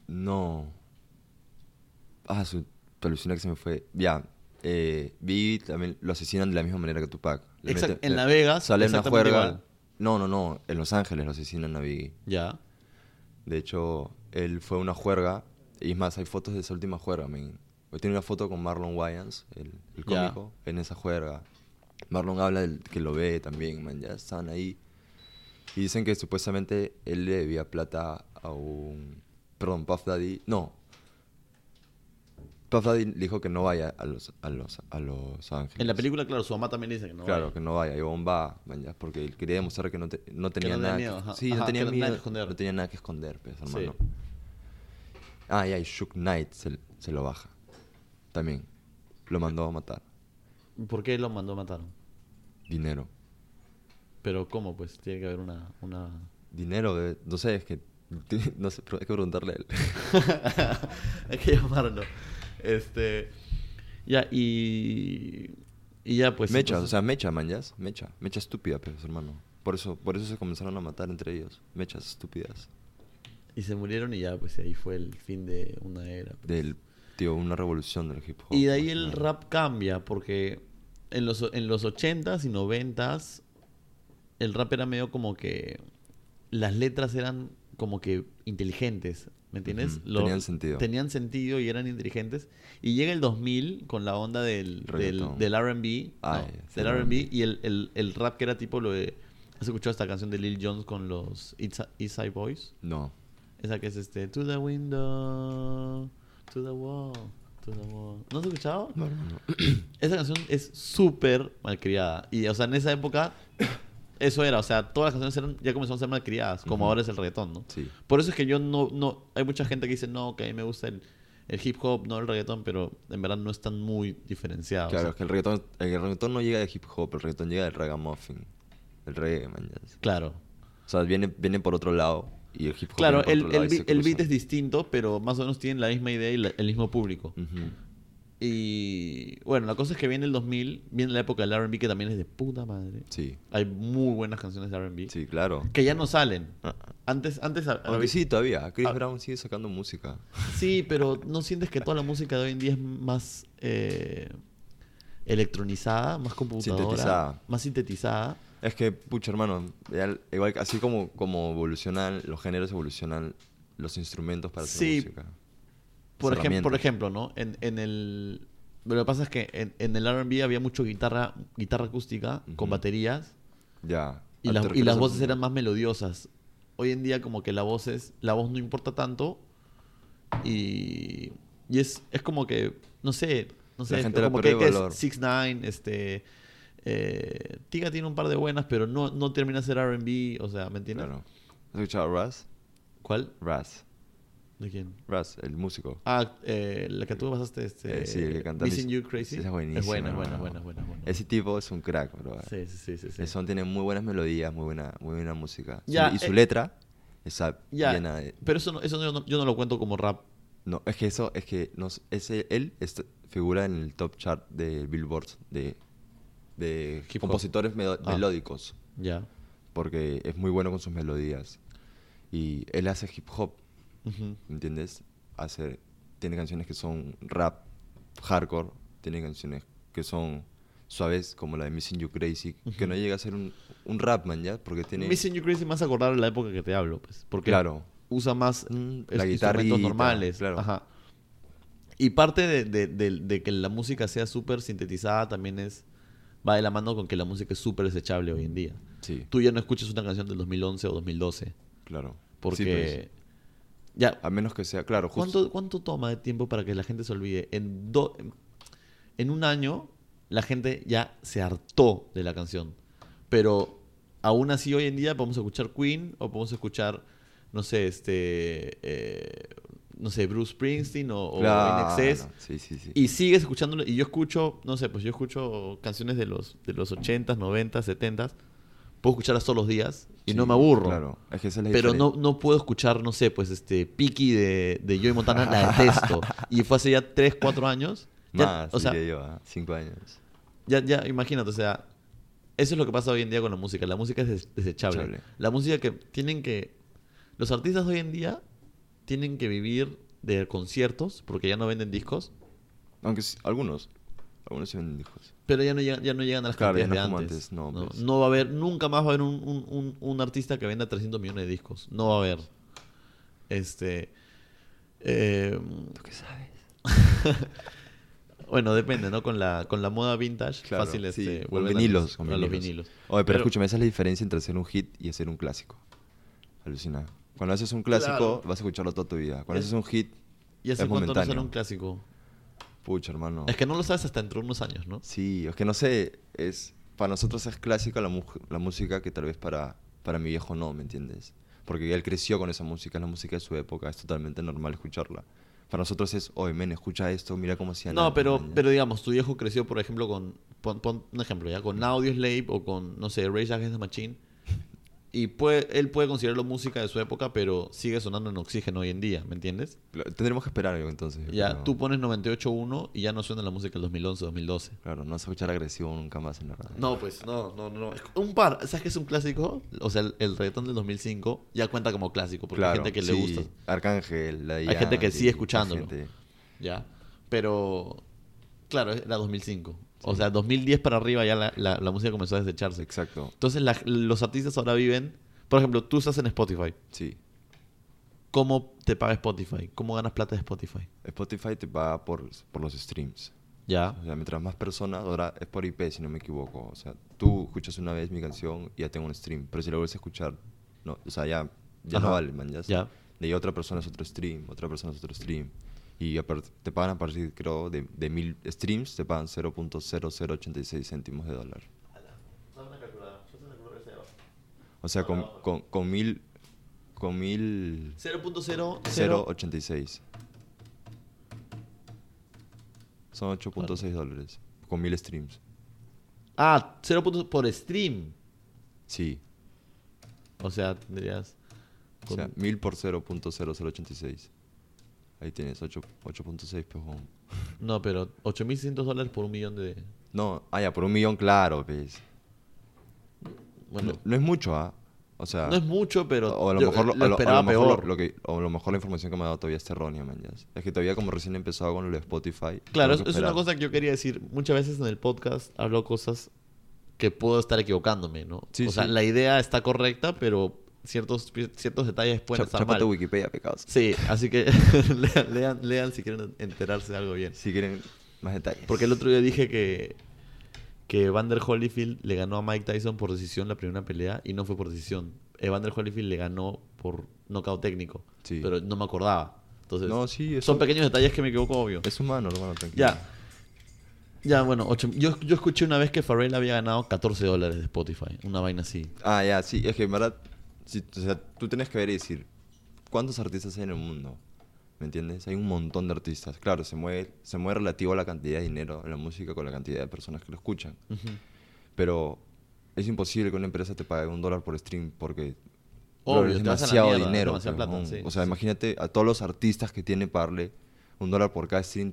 No. Ah, su... alucina que se me fue. Ya. eh, Biggie también lo asesinan de la misma manera que Tupac. Le Exact- meten- en La Vegas, Sale una juerga. No, no, no. En Los Ángeles lo asesinan a Biggie. Ya. De hecho, él fue una juerga. Y es más, hay fotos de esa última juerga. Hoy tiene una foto con Marlon Wayans, el, el Ya. cómico, en esa juerga. Marlon habla del que lo ve también, man. Ya estaban ahí. Y dicen que supuestamente él le debía plata a un... Perdón, Puff Daddy... No. Puff Daddy dijo que no vaya a Los, a los, a los Ángeles. En la película, claro, su mamá también dice que no. Claro, vaya. que no vaya. Y va, porque él quería demostrar que no, te- no tenía no nada miedo, que... Sí, Ajá, no tenía que no- miedo. nada que esconder. No tenía nada que esconder, pues, hermano. Sí. Ah, ya, y Shook Knight se, se lo baja. También. Lo mandó a matar. ¿Por qué lo mandó a matar? Dinero. Pero ¿cómo? Pues tiene que haber una... una... Dinero, de- no sé, es que... No sé, pero hay que preguntarle a él. Hay que llamarlo. Este... Ya, y... Y ya, pues... mecha, o entonces- sea, mecha, man, ya. Mecha. Mecha estúpida, pues, hermano. Por eso, por eso se comenzaron a matar entre ellos. Mechas estúpidas. Y se murieron y ya, pues ahí fue el fin de una era. pues. Del, tío, una revolución del hip hop. Y de ahí el rap cambia, porque en los, en los 80s y 90s el rap era medio como que las letras eran como que inteligentes, ¿me entiendes? Tenían sentido. Tenían sentido y eran inteligentes. Y llega el 2000 con la onda del, del, R&B, no, del el R&B y el, el, el rap que era tipo lo de... ¿Has escuchado esta canción de Lil Jon con los East Side Boys? No. Esa que es este To the window, to the wall, to the wall. ¿No has escuchado? No, hermano. Esa canción es súper malcriada. Y, o sea, en esa época, eso era. O sea, todas las canciones eran, ya comenzaron a ser malcriadas, como ahora es el reggaetón, ¿no? Sí. Por eso es que yo no, no. Hay mucha gente que dice, no, que a mí me gusta el, el hip hop, no el reggaetón, pero en verdad no están muy diferenciados. Claro, O es que el reggaetón, el reggaetón no llega de hip hop, el reggaetón llega del ragamuffin. El reggae, man. claro. O sea, viene, viene por otro lado y el hip hop Claro, el, el, el beat es distinto, pero más o menos tienen la misma idea y la- el mismo público. Y bueno, la cosa es que viene el 2000, viene la época del RB que también es de puta madre. Sí, Hay muy buenas canciones de RB sí, claro. que ya no salen. Ah, Antes, antes a- Aunque sí, todavía. Chris Ah. Brown sigue sacando música. sí, pero ¿no sientes que toda la música de hoy en día es más eh, electronizada, más computadora, Sintetizada. más sintetizada? Es que, pucha, hermano, igual así como, como evolucionan los géneros, evolucionan los instrumentos para hacer Sí. música. Por, Las ejem- por ejemplo, ¿no? En, en el... Lo que pasa es que en, en el R&B había mucho guitarra, guitarra acústica con baterías Ya. y, las, ¿te y las voces eran más melodiosas. Hoy en día como que la voz es, la voz no importa tanto y, y es, es como que, no sé, no sé, La gente le como que, que es valor. 6 9 este, eh, Tiga tiene un par de buenas, pero no, no termina de ser R&B, o sea, ¿me entiendes? Claro. ¿Has escuchado Raz? ¿Cuál? Raz. ¿De quién? Raz, el músico. Ah, eh, la que tú pasaste, este, Eh, sí, el que canta Missing Miss- You Crazy. Esa es Es buenísima. buena, buena, hermano. buena, buena, buena. Ese tipo es un crack, bro. Sí, sí, sí, sí. sí. El son tiene muy buenas melodías, muy buena, muy buena música. Ya, y su eh, letra está llena de... pero eso, no, eso yo, no, yo no lo cuento como rap. No, es que eso, es que nos, ese, él est- figura en el top chart de Billboard de, de Hip compositores melo- Ah. melódicos, Ya. porque es muy bueno con sus melodías. Y él hace hip hop, Ujú. ¿me ¿entiendes? Hace, tiene canciones que son rap, hardcore, tiene canciones que son suaves, como la de Missing You Crazy, que no llega a ser un, un rap, man, ¿ya? Porque tiene... Missing You Crazy más acordar a la época que te hablo, pues. Porque Claro. usa más Mm, la instrumentos guitarrita, normales. claro. Ajá. Y parte de, de- de- de que la música sea súper sintetizada también es. Va de la mano con que la música es súper desechable hoy en día. Sí, Tú ya no escuchas una canción del 2011 o 2012. claro. Porque. Sí, pues, ya. a menos que sea, claro, justo... ¿Cuánto, ¿Cuánto toma de tiempo para que la gente se olvide? En, do- en un año, la gente ya se hartó de la canción. Pero aún así, hoy en día podemos escuchar Queen o podemos escuchar, no sé, este. eh, no sé, Bruce Springsteen o, Claro. Sí, sí, sí. Y sigues escuchándolo. Y yo escucho, no sé, pues yo escucho canciones de los, de los 80s, 90s, 70s. Puedo escucharlas todos los días y Sí, no me aburro. Claro, es que esa es la Pero no, no puedo escuchar, no sé, pues este Piki de, de Joey Montana, la detesto. Y fue hace ya 3, 4 años. Ya, Más, o sea, yo, ¿ah? cinco años. ya, ya, imagínate, o sea, eso es lo que pasa hoy en día con la música. La música es des- desechable. Desechable. La música que tienen que. Los artistas hoy en día tienen que vivir de conciertos porque ya no venden discos. Aunque algunos. Algunos sí venden discos. Pero ya no llegan, ya no llegan a las Claro, ya cantidades no de antes. antes, no, no, pues. no va a haber, nunca más va a haber un, un- un- un artista que venda 300 millones de discos. No va a haber. Este. eh, ¿Tú qué sabes? bueno, depende, ¿no? Con la, con la moda vintage, Claro, fácil sí, este, con vuelven a vinilos, los- con a los vinilos. vinilos. Oye, pero, Pero- escúchame, esa es la diferencia entre hacer un hit y hacer un clásico. Alucina. Cuando haces un clásico, Claro. vas a escucharlo toda tu vida. Cuando Es- haces un hit, ¿Y hace es cuánto no sale un clásico? Pucha, hermano. Es que no lo sabes hasta dentro de unos años, ¿no? Sí, es que no sé, es para nosotros es clásica la, mu- la música que tal vez para, para mi viejo no, ¿me entiendes? Porque él creció con esa música, es la música de su época, es totalmente normal escucharla. Para nosotros es, oye, men, escucha esto, mira cómo hacían No, pero, man, ya". pero digamos, tu viejo creció, por ejemplo, con. Pon, pon un ejemplo, ¿ya? Con Audio Slave o con, no sé, Rage Against the Machine. Y puede, él puede considerarlo música de su época, pero sigue sonando en oxígeno hoy en día, ¿me entiendes? Tendremos que esperar algo entonces. Ya, creo. tú pones 98.1 y ya no suena la música del 2011, 2012. Claro, no vas a escuchar agresivo nunca más en la radio. No, pues, no, no, no. Un par, ¿sabes qué es un clásico? O sea, el, el reggaetón del 2005 ya cuenta como clásico, porque hay gente que le gusta, Arcángel, la Hay gente que sigue escuchándolo. ¿ya? Pero, claro, era 2005. O sea, 2010 para arriba ya la, la- la música comenzó a desecharse. Exacto, Entonces, la- los artistas ahora viven. Por ejemplo, tú estás en Spotify. sí. ¿Cómo te paga Spotify? ¿Cómo ganas plata de Spotify? Spotify te paga por, por los streams. Ya. O sea, mientras más personas, ahora es por IP, si no me equivoco. O sea, tú escuchas una vez mi canción y ya tengo un stream. Pero si la vuelves a escuchar, no, o sea, ya, ya no vale, man. Ya, Ya. De ahí otra persona es otro stream, otra persona es otro stream. Y te pagan a partir, creo, de, de mil streams, te pagan 0.0086 céntimos de dólar. O sea, con, con, con mil... Con mil... 0.0. 0.86. Son 8.6 dólares. Con mil streams. Ah, 0. por stream. Sí. O sea, tendrías. O sea, 1000 por 0.0086. Ahí tienes 8 8.6 pejón. No, pero 8.600 dólares por un millón de. No, ah, ya, por un millón, claro, ves. Bueno, no, no es mucho, ¿ah? O sea, no es mucho, pero. o a lo yo, mejor, eh, lo, lo a lo- a esperaba lo mejor peor. lo que, o a lo mejor la información que me ha dado todavía está errónea, man. ya. Es que todavía como recién he empezado con lo de Spotify. Claro, es, es una cosa que yo quería decir. Muchas veces en el podcast hablo cosas que puedo estar equivocándome, ¿no? Sí, o sea, sí. la idea está correcta, pero ciertos, ciertos detalles pueden Cha- estar mal. Wikipedia, pecados. Sí, así que lean, lean, lean si quieren enterarse de algo bien. Si quieren más detalles. Porque el otro día dije que, que Evander Holyfield le ganó a Mike Tyson por decisión la primera pelea y no fue por decisión. Evander Holyfield le ganó por nocaut técnico, Sí. pero no me acordaba. Entonces, No, sí, eso- son pequeños detalles que me equivoco, obvio. Es humano, hermano, tranquilo. Ya. Ya, bueno, ocho- yo, yo escuché una vez que Pharrell había ganado 14 dólares de Spotify, una vaina así. Ah, ya, sí, es que en verdad, si- o sea, tú tienes que ver y decir, ¿cuántos artistas hay en el mundo? ¿Me entiendes? Hay un montón de artistas. Claro, se mueve, se mueve relativo a la cantidad de dinero en la música con la cantidad de personas que lo escuchan. Pero es imposible que una empresa te pague un dólar por stream porque Obvio, es demasiado mierda, dinero. demasiada plata, sí, o sea, sí. imagínate a todos los artistas que tienen para darle un dólar por cada stream.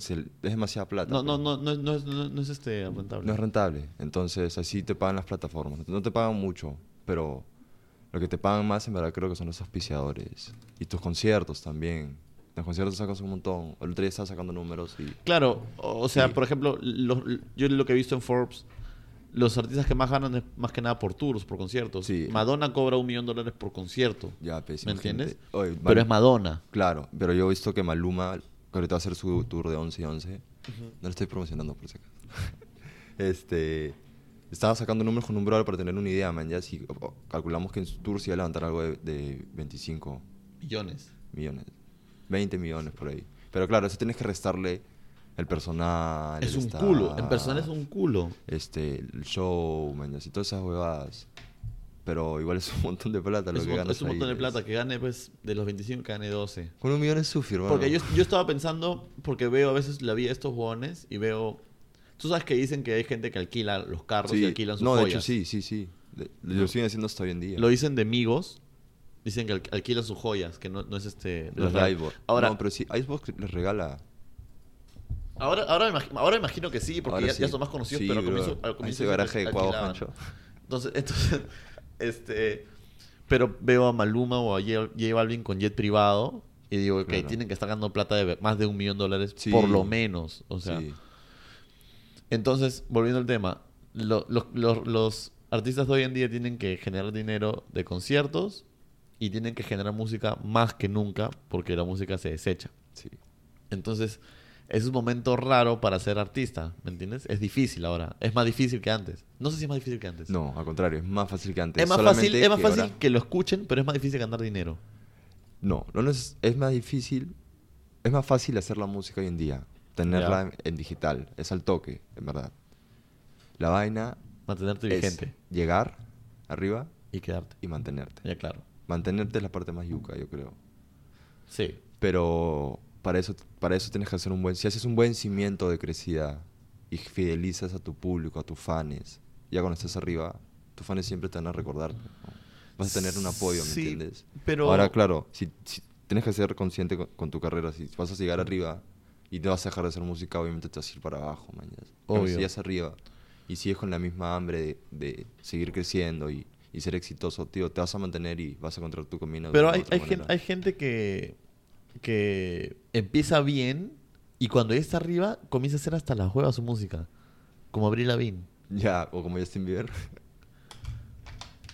Se- es demasiada plata. No, no, no, no, no, es- no, no es este rentable. No es rentable. Entonces, así te pagan las plataformas. No te pagan mucho, pero lo que te pagan más, en verdad, creo que son los auspiciadores. Y tus conciertos también. Los conciertos sacas un montón. El otro día estaba sacando números y... Claro, o sea, Sí. por ejemplo, los- yo lo que he visto en Forbes, los artistas que más ganan es más que nada por tours, por conciertos. Sí. Madonna cobra un millón de dólares por concierto. Ya, pues, ¿Me entiendes? Oye, Pero es Madonna. Claro, pero yo he visto que Maluma, que ahorita va a hacer su tour de 11 y 11, no lo estoy promocionando por si acaso. este, estaba sacando números con un brother para tener una idea, man. Ya si calculamos que en su tour se iba a levantar algo de, de 25 Millones. millones, 20 millones por ahí. Pero claro, eso tienes que restarle el personal. Es el un staff, culo. En persona es un culo. Este, el show, man, y todas esas huevadas. Pero igual es un montón de plata lo Es que ganas es un montón ahí, de plata. es- Que gane, pues, de los 25 que gane 12. Con un millón es sufi, hermano. Porque yo, yo estaba pensando, porque veo a veces la vida de estos huevones y veo... Tú sabes que dicen que hay gente que alquila los carros y alquilan sus no, de joyas. hecho sí, sí, sí. De- Lo siguen haciendo hasta hoy en día. Lo dicen de amigos. Dicen que al- alquilan sus joyas, que no, no es este... no Los de. Icebox. Ahora, No, pero sí, Icebox les regala. ahora, ahora, me imag- ahora imagino que sí, porque ya, son más conocidos, Sí, pero al comienzo, al comienzo ese garaje de alquilaban. Juancho. Entonces, entonces, este... Pero veo a Maluma o a J J Balvin con jet privado y digo, ok, Claro. tienen que estar ganando plata de más de un millón de dólares Sí. por lo menos. O sea, sí. Entonces, volviendo al tema, lo- lo- lo- los artistas de hoy en día tienen que generar dinero de conciertos y tienen que generar música más que nunca porque la música se desecha. Sí. Entonces, es un momento raro para ser artista, ¿me entiendes? Es difícil ahora, es más difícil que antes. No sé si es más difícil que antes. No, al contrario, es más fácil que antes. es más fácil, es más que fácil ahora- que lo escuchen, pero es más difícil ganar dinero. No, no es, es más difícil, es más fácil hacer la música hoy en día, tenerla en, en digital, es al toque, en verdad. La vaina Mantenerte es vigente llegar arriba y quedarte. y mantenerte. Ya claro. Mantenerte es la parte más yuca, yo creo. Sí. Pero para eso, para eso tienes que hacer un buen... Si haces un buen cimiento de crecida y fidelizas a tu público, a tus fans, ya cuando estés arriba, tus fans siempre te van a recordar. ¿no? Vas a tener un apoyo, ¿me Sí, entiendes? pero- Ahora, claro, si, si tienes que ser consciente con, con tu carrera, si vas a llegar arriba y no vas a dejar de hacer música, obviamente te vas a ir para abajo, man. Obvio. Si llegas arriba y sigues con la misma hambre de, de seguir creciendo y, y ser exitoso, tío, te vas a mantener y vas a encontrar tu camino. Pero hay, otra hay, gente que, que empieza bien y cuando ya está arriba comienza a hacer hasta la juega su música. Como Avril Lavigne. Ya, o como Justin Bieber.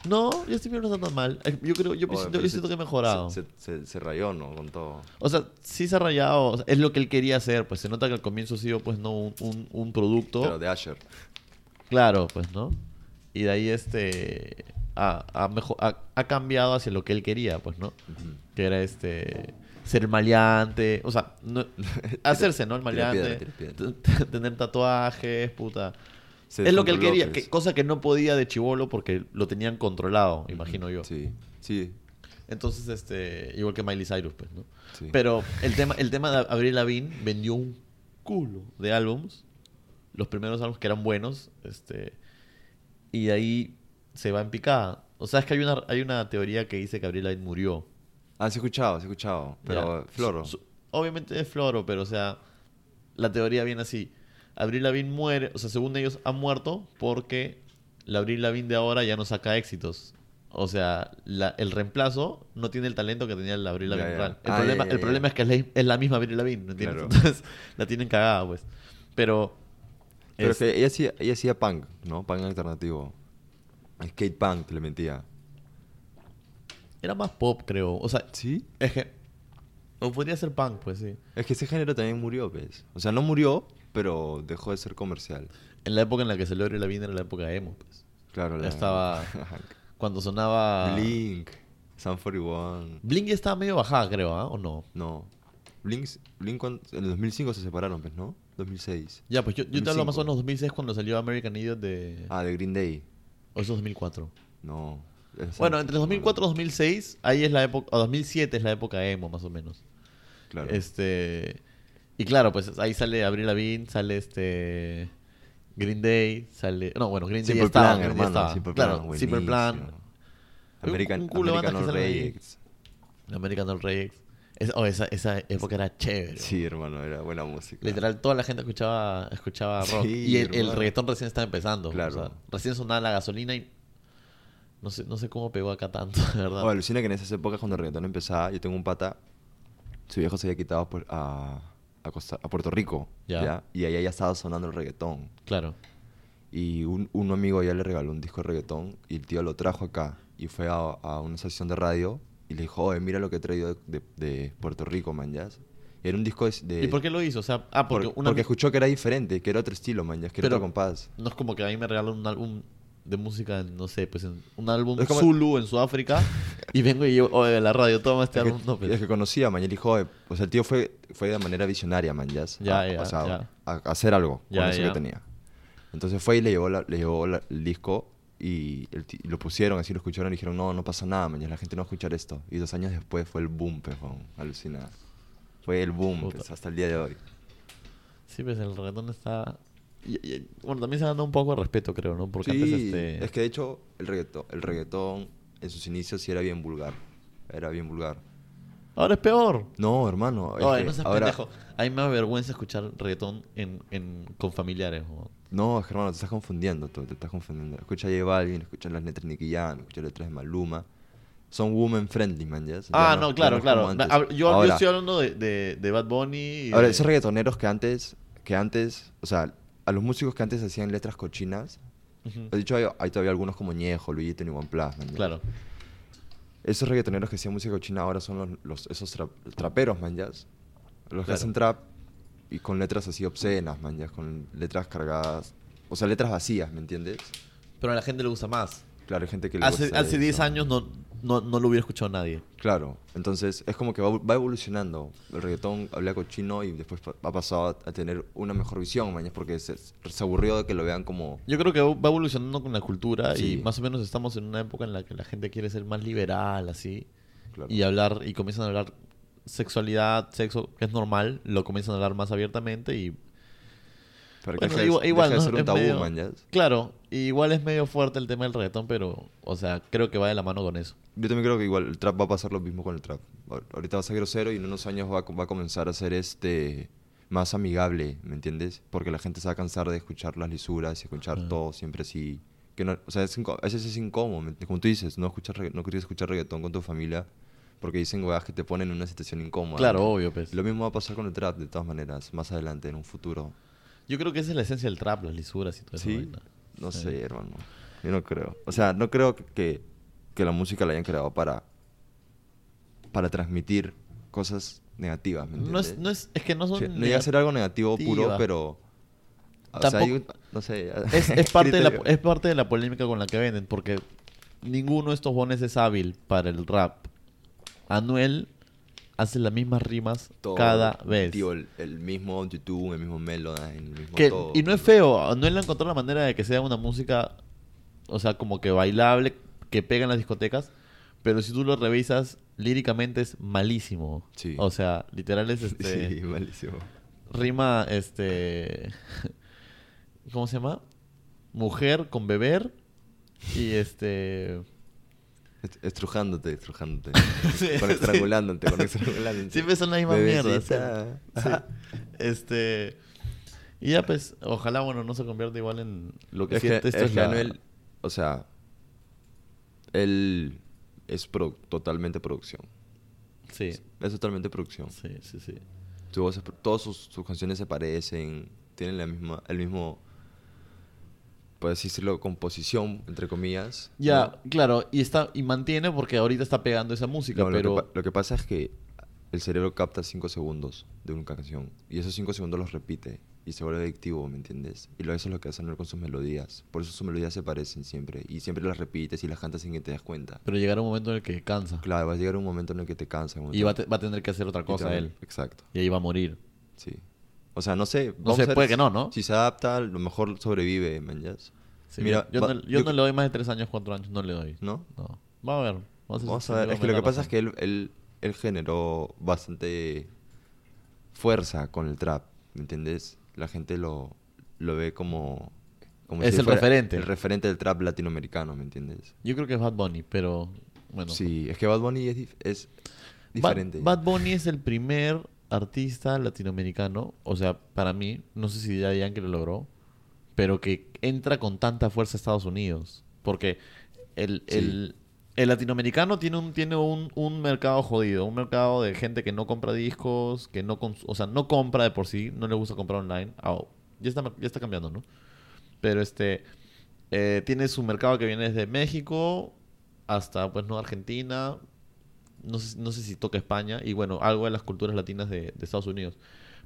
No, Justin Bieber no está tan mal. Eh, Yo creo, yo, Oye, siento, pero yo se- siento que ha mejorado. Se, se- se rayó, ¿no? Con todo. O sea, sí se ha rayado. o sea, es lo que él quería hacer. Pues se nota que al comienzo ha sido, pues, no un, un- un producto. Pero de Asher. Claro, pues, ¿no? Y de ahí, este... Ha, ha, mejo- ha- ha cambiado hacia lo que él quería, pues, ¿no? Que era, este... Ser maleante. O sea, no- hacerse, ¿no? El Tira piedra, maleante. tira piedra. t- Tener tatuajes, puta. Se es lo que él quería. que- cosa que no podía de chivolo porque lo tenían controlado, imagino yo. Sí, sí, Entonces, este... Igual que Miley Cyrus, pues, ¿no? sí. Pero el tema, el tema de Avril Lavigne vendió un culo de álbums. Los primeros álbumes que eran buenos. Este, y de ahí se va en picada. O sea, es que hay una, hay una teoría que dice que Avril Lavigne murió. Ah, sí he escuchado, sí he escuchado. Pero, Ya. Floro. Su- su- obviamente es Floro, pero o sea, la teoría viene así. Avril Lavigne muere, o sea, según ellos ha muerto porque la Avril Lavigne de ahora ya no saca éxitos. O sea, la- el reemplazo no tiene el talento que tenía la Avril Ya, Lavigne real. El Ah, problema, el es que es la, es la misma Avril Lavigne, ¿me entiendes? Claro. Entonces la tienen cagada, pues. Pero... Pero es- que ella hacía, ella hacía punk, ¿no? Punk alternativo. Skate punk, le mentía. era más pop, creo. O sea, ¿Sí? es que... O podría ser punk, pues sí. Es que ese género también murió, ¿ves? O sea, no murió, pero dejó de ser comercial. En la época en la que salió Avril Lavigne era la época emo, pues. Claro, Ya estaba- Cuando sonaba... Blink, Sun 41. Blink ya estaba medio bajada, creo, ¿ah? ¿O no? No. Blink, Blink en el 2005 se separaron, pues, ¿no? 2006. Ya, pues yo, yo te hablo más o 2005. menos 2006 cuando salió American Idiot de... Ah, de Green Day. O eso es 2004. No. es- Bueno, entre 2004 y 2006, ahí es la época... O 2007 es la época emo, más o menos. Claro. Este... Y claro, pues ahí sale Avril Lavigne, sale este... Green Day, sale... No, bueno, Green Day Simple estaba. Plan, Green hermano. estaba. Simple claro, Plan, Simple Plan. buenísimo. Un- American, un culo American ahí. Reyes. American. Es- oh, esa, esa época era chévere. Sí, hermano, era buena música. Literal, toda la gente escuchaba, escuchaba rock. Sí, y el, el reggaetón recién estaba empezando. Claro. o sea, recién sonaba la gasolina y. No sé, no sé cómo pegó acá tanto, de verdad. O alucina que en esas épocas cuando el reggaetón empezaba, yo tengo un pata, su viejo se había quitado por- a, a, Costa- a Puerto Rico, Ya. ya. Y allá ya estaba sonando el reggaetón. Claro. Y un, un amigo allá le regaló un disco de reggaetón y el tío lo trajo acá y fue a, a una estación de radio y le dijo, oye, mira lo que he traído de, de- de Puerto Rico, man, ya. Era un disco de... ¿Y por qué lo hizo? O sea, ah, porque, por- una porque escuchó que era diferente, que era otro estilo, man, ya, que era otro compás. No es como que a mí me regalan un álbum de música, en, no sé, pues en un álbum como- Zulu en Sudáfrica y vengo y yo, oye, la radio, toma este Es álbum. que, No, pues. es que conocía, man, y él dijo, "Oye", o sea, el tío fue, fue de manera visionaria, man, ya. Ya, a, ya, o sea, ya. A, a hacer algo Ya, con eso que tenía. Entonces fue y le llevó, la- le llevó la- el disco y, el y lo pusieron, así lo escucharon y dijeron, no, no pasa nada, man, ya la gente no va a escuchar esto. Y dos años después fue el boom, pejón, alucinada. Fue el boom, pues, hasta el día de hoy. Sí, pues el reggaetón está. Y- y- bueno, también se ha dado un poco de respeto, creo, ¿no? Porque antes sí, este. es que de hecho el reggaetón, el reggaetón en sus inicios sí era bien vulgar. Era bien vulgar. Ahora es peor. No, hermano. es Oye, que no seas ahora- pendejo. A mí me da vergüenza escuchar reggaetón en, en, con familiares. ¿no? No, es que, hermano, te estás confundiendo tú, te estás confundiendo. Escucha a J Balvin, escucha las letras de Nicky Jam, escucha las letras de Maluma. Son woman friendly, man, ¿ya? Ah, no, ya claro, es claro. antes. Yo, yo ahora, estoy hablando de, de, de Bad Bunny. y ahora, de- esos reggaetoneros que antes, que antes, o sea, a los músicos que antes hacían letras cochinas, Ujú. de hecho hay, hay todavía algunos como Ñejo, Luigi y OnePlus, man, ya. Claro. Esos reggaetoneros que hacían música cochina ahora son los, los- esos tra- traperos, man. Los que Claro. hacen trap y con letras así obscenas, man, con letras cargadas, o sea, letras vacías, ¿me entiendes? Pero a la gente le gusta más. Claro, hay gente que le Hace, gusta hace 10 eso. años no, no, no lo hubiera escuchado nadie. Claro, entonces es como que va, va evolucionando. El reggaetón habla cochino y después ha pasado a, a tener una mejor visión, mañana, porque se, se aburrió de que lo vean como... Yo creo que va evolucionando con la cultura Sí. y más o menos estamos en una época en la que la gente quiere ser más liberal, así. Claro. Y hablar, y comienzan a hablar sexualidad, sexo, que es normal, lo comienzan a hablar más abiertamente y... Para que Bueno, de- igual, igual, de ser un tabú, medio- man, ya. Claro, igual es medio fuerte el tema del reggaetón, pero, o sea, creo que va de la mano con eso. Yo también creo que igual el trap va a pasar lo mismo con el trap. Ahor- Ahorita va a ser grosero y en unos años va, a va a comenzar a ser este más amigable, ¿me entiendes? Porque la gente se va a cansar de escuchar las lisuras y escuchar Ah. todo siempre así. Que no, o sea, es a veces es incómodo, como tú dices, no, escuchar, no querías escuchar reggaetón con tu familia porque dicen weas que te ponen en una situación incómoda. Claro, ¿no? obvio, pues. Lo mismo va a pasar con el trap, de todas maneras, más adelante, en un futuro. Yo creo que esa es la esencia del trap, las lisuras y todo eso. Sí, no sé, hermano. Yo no creo. O sea, no creo que, que la música la hayan creado para, para transmitir cosas negativas, ¿me No es, no es, es que no son... Sí, no llega a ser algo negativo puro, pero... O sea, Tampoco- hay no sé. Es, es parte de la, es parte de la polémica con la que venden, porque ninguno de estos bones es hábil para el rap. Anuel hace las mismas rimas Todo, cada vez. Tío, el, el mismo YouTube, el mismo Melodyne, el mismo Que- todo. y no es feo, Anuel ha encontrado la manera de que sea una música, o sea, como que bailable, que pega en las discotecas, pero si tú lo revisas, líricamente es malísimo. Sí. O sea, literal es este... Sí, malísimo. rima este ¿cómo se llama? mujer con beber y este Est- Estrujándote, estrujándote. Sí, con sí. estrangulándote, con estrangulándote. siempre son las mismas mierdas sí. este y ya pues ojalá bueno no se convierta igual en lo que Es que, siente esto es es que la- Anuel, o sea, él es pro- totalmente producción. sí Es totalmente producción. sí sí sí todas sus, sus canciones se parecen, tienen la misma, el mismo, puedes decirlo, composición, entre comillas. ya ¿no? claro y está y mantiene porque ahorita está pegando esa música No, lo, pero que, pa- lo que pasa es que el cerebro capta 5 segundos de una canción y esos 5 segundos los repite y se vuelve adictivo, ¿me entiendes? Y lo, eso es lo que hace Anuel con sus melodías. Por eso sus melodías se parecen siempre y siempre las repites y las cantas sin que te das cuenta. pero llegará un momento en el que cansa Claro, va a llegar un momento en el que te cansa. y va te- va a tener que hacer otra cosa él Exacto, y ahí va a morir sí. O sea, no sé. No sé, puede si- que no, ¿no? Si se adapta, a lo mejor sobrevive, man, ya. Sí, Mira, yo, va- no, yo yo no le doy más de tres años, cuatro años, no le doy. ¿No? No. Vamos a ver. Vamos a, Vamos si a ver, es que lo que pasa es razón. que él, él, él generó bastante fuerza con el trap, ¿me entiendes? La gente lo, lo ve como... como Es el fuera referente. El referente del trap latinoamericano, ¿me entiendes? Yo creo que es Bad Bunny, pero bueno. Sí, es que Bad Bunny es, es Bad- diferente. Bad, Bunny es el primer artista latinoamericano, o sea, para mí, no sé si ya Yankee lo logró, pero que entra con tanta fuerza a Estados Unidos. Porque el, Sí. el, el latinoamericano tiene un, tiene un, un mercado jodido, un mercado de gente que no compra discos, que no o sea, no compra de por sí, no le gusta comprar online. Ah, ya, está, ya está cambiando, ¿no? Pero este eh, tiene su mercado que viene desde México hasta pues no Argentina, no sé, no sé si toca España y bueno, algo de las culturas latinas de, de Estados Unidos.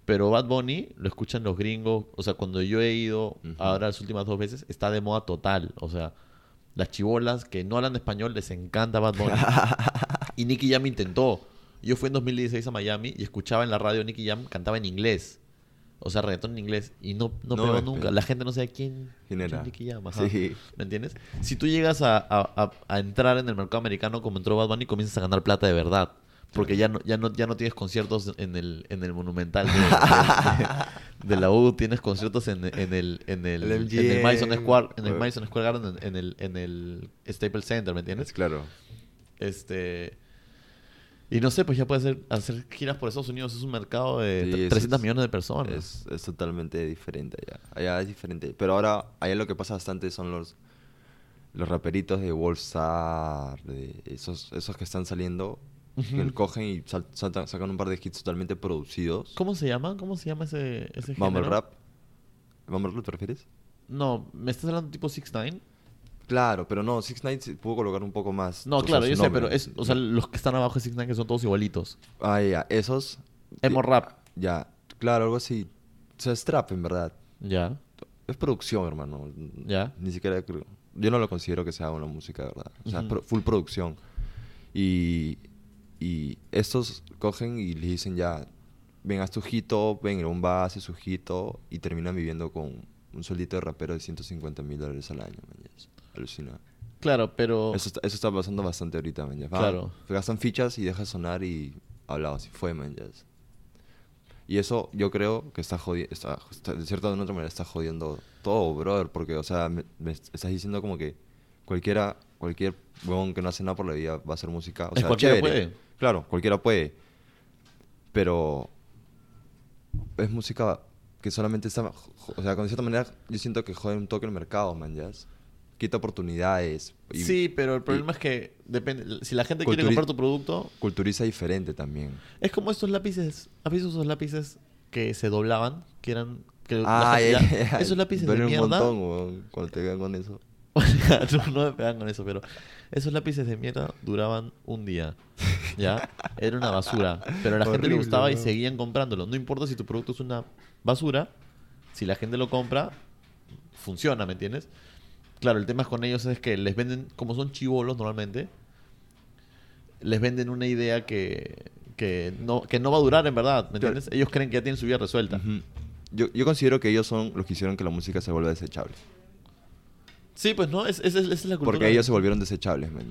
Pero Bad Bunny lo escuchan los gringos, o sea, cuando yo he ido ahora las últimas dos veces, está de moda total, o sea, las chibolas que no hablan español les encanta Bad Bunny. y Nicky Jam intentó. Yo fui en 2016 a Miami y escuchaba en la radio Nicky Jam cantaba en inglés. O sea, reggaetón en inglés. Y no, no, No, pegó es- nunca. La gente no sabe quién, ¿Quién era? ajá. Sí. ¿Me entiendes? Si tú llegas a, a- a- entrar en el mercado americano como entró Bad Bunny, comienzas a ganar plata de verdad. Porque ya no, ya no, ya no tienes conciertos en el, en el Monumental de, de- de- de la U, tienes conciertos en, en el, en el, El en el Madison Square, en el o- Madison Square Garden, en, en el, en el Staples Center, ¿me entiendes? Es claro. Este. Y no sé, pues ya puedes hacer, hacer giras por Estados Unidos. Es un mercado de Sí, tre- es- 300 es- millones de personas. Es, es totalmente diferente allá. Allá es diferente. Pero ahora, allá lo que pasa bastante son los los raperitos de Wolfstar, de esos, esos que están saliendo, que Ujú. cogen y sal- saltan- sacan un par de hits totalmente producidos. ¿Cómo se llama? ¿Cómo se llama ese, ese género? rap. ¿Van Barkley te refieres? No, ¿me estás hablando tipo 6 9 Claro, pero no, Six Nights pudo colocar un poco más. No, sea, claro, yo sé, nombre. pero es, o sea, los que están abajo de 6 9 que son todos igualitos. Ah, ya, esos. Emo rap. Ya, claro, algo así. O sea, es trap, en verdad. Ya, Es producción, hermano. ya. Ni siquiera creo. Yo no lo considero que sea una música, de verdad. O sea, es full producción. Y, y estos cogen y le dicen ya, ven, haz tu hito, ven, bomba hace su hito y terminan viviendo con un sueldito de rapero de 150 mil dólares al año, man. Alucina. Claro, pero... Eso, está, eso está pasando bastante ahorita, man. ya. Claro. Gastan fichas y deja sonar y hablado así fue, man. ya. Y eso yo creo que está jodiendo, está, está- de cierta o de otra manera está jodiendo todo, brother, porque, o sea, me, me estás diciendo como que cualquiera, cualquier huevón que no hace nada por la vida va a hacer música, o Es sea, cualquiera chévere. puede. Claro, cualquiera puede, pero es música que solamente está, o sea, de cierta manera yo siento que jode un toque el mercado, man, ya. Quita oportunidades. y sí, pero el problema es que depende... Si la gente quiere comprar tu producto, Culturiza diferente también. es como estos lápices. ¿Has visto esos lápices que se doblaban? Que eran... Que Ah, ya, ya- ya, Esos lápices de duele un mierda... montón, weón, cuando te vean con eso. no, no me pegan con eso, pero esos lápices de mierda duraban un día. ¿Ya? Era una basura. Pero a la gente le Horrible, gustaba y seguían comprándolo. No importa si tu producto es una basura, si la gente lo compra, funciona, ¿me entiendes? Claro, el tema con ellos es que les venden, como son chivolos normalmente, les venden una idea que, que, no, que no va a durar en verdad, ¿me entiendes? Ellos creen que ya tienen su vida resuelta. Yo, yo considero que ellos son los que hicieron que la música se vuelva desechable. Sí, pues no, es, es- esa es la cultura. Porque ellos se volvieron desechables, man.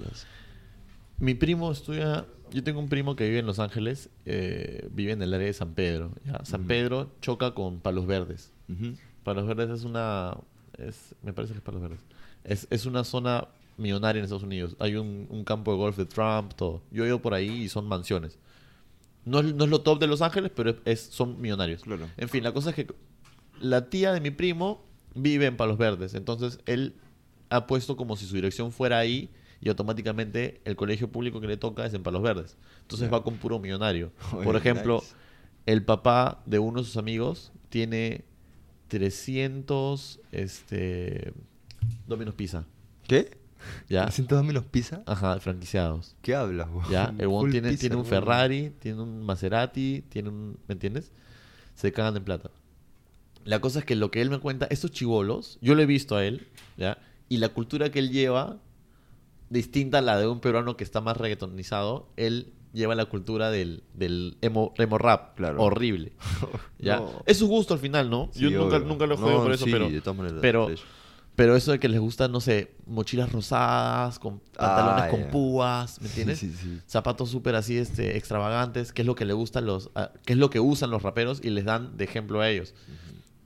Mi primo estudia. Yo tengo un primo que vive en Los Ángeles, eh, vive en el área de San Pedro. ¿ya? San. Pedro choca con Palos Verdes. Palos Verdes es una. Es, me parece que es Palos Verdes. Es, es una zona millonaria en Estados Unidos. Hay un, un campo de golf de Trump, todo. Yo he ido por ahí y son mansiones. No es, no es lo top de Los Ángeles, pero es, son millonarios. Claro. En fin, la cosa es que la tía de mi primo vive en Palos Verdes. Entonces él ha puesto como si su dirección fuera ahí y automáticamente el colegio público que le toca es en Palos Verdes. Entonces va con puro millonario. Por ejemplo, nice. el papá de uno de sus amigos tiene 300 este, Domino's Pizza. ¿Qué? ¿Ya? ¿100 Domino's Pizza? Ajá, franquiciados. ¿Qué hablas, weón? ¿Ya? El Full tiene, pizza, tiene un weón. Ferrari, tiene un Maserati, tiene un... ¿Me entiendes? Se cagan en plata. La cosa es que lo que él me cuenta, estos chivolos, yo lo he visto a él, ¿ya? Y la cultura que él lleva, distinta a la de un peruano que está más reggaetonizado, él lleva la cultura del, del emo, emo rap. Claro. Horrible. ¿ya? No. Es su gusto al final, ¿no? Sí, yo nunca, obvio. nunca lo he No, por eso, sí, pero... de todas maneras, pero- fresh. Pero eso de que les gustan, no sé, mochilas rosadas, con pantalones Ah, con púas, ¿me entiendes? Sí, sí, sí. zapatos súper así este, extravagantes, que es lo que le gustan los, a- que es lo que usan los raperos y les dan de ejemplo a ellos.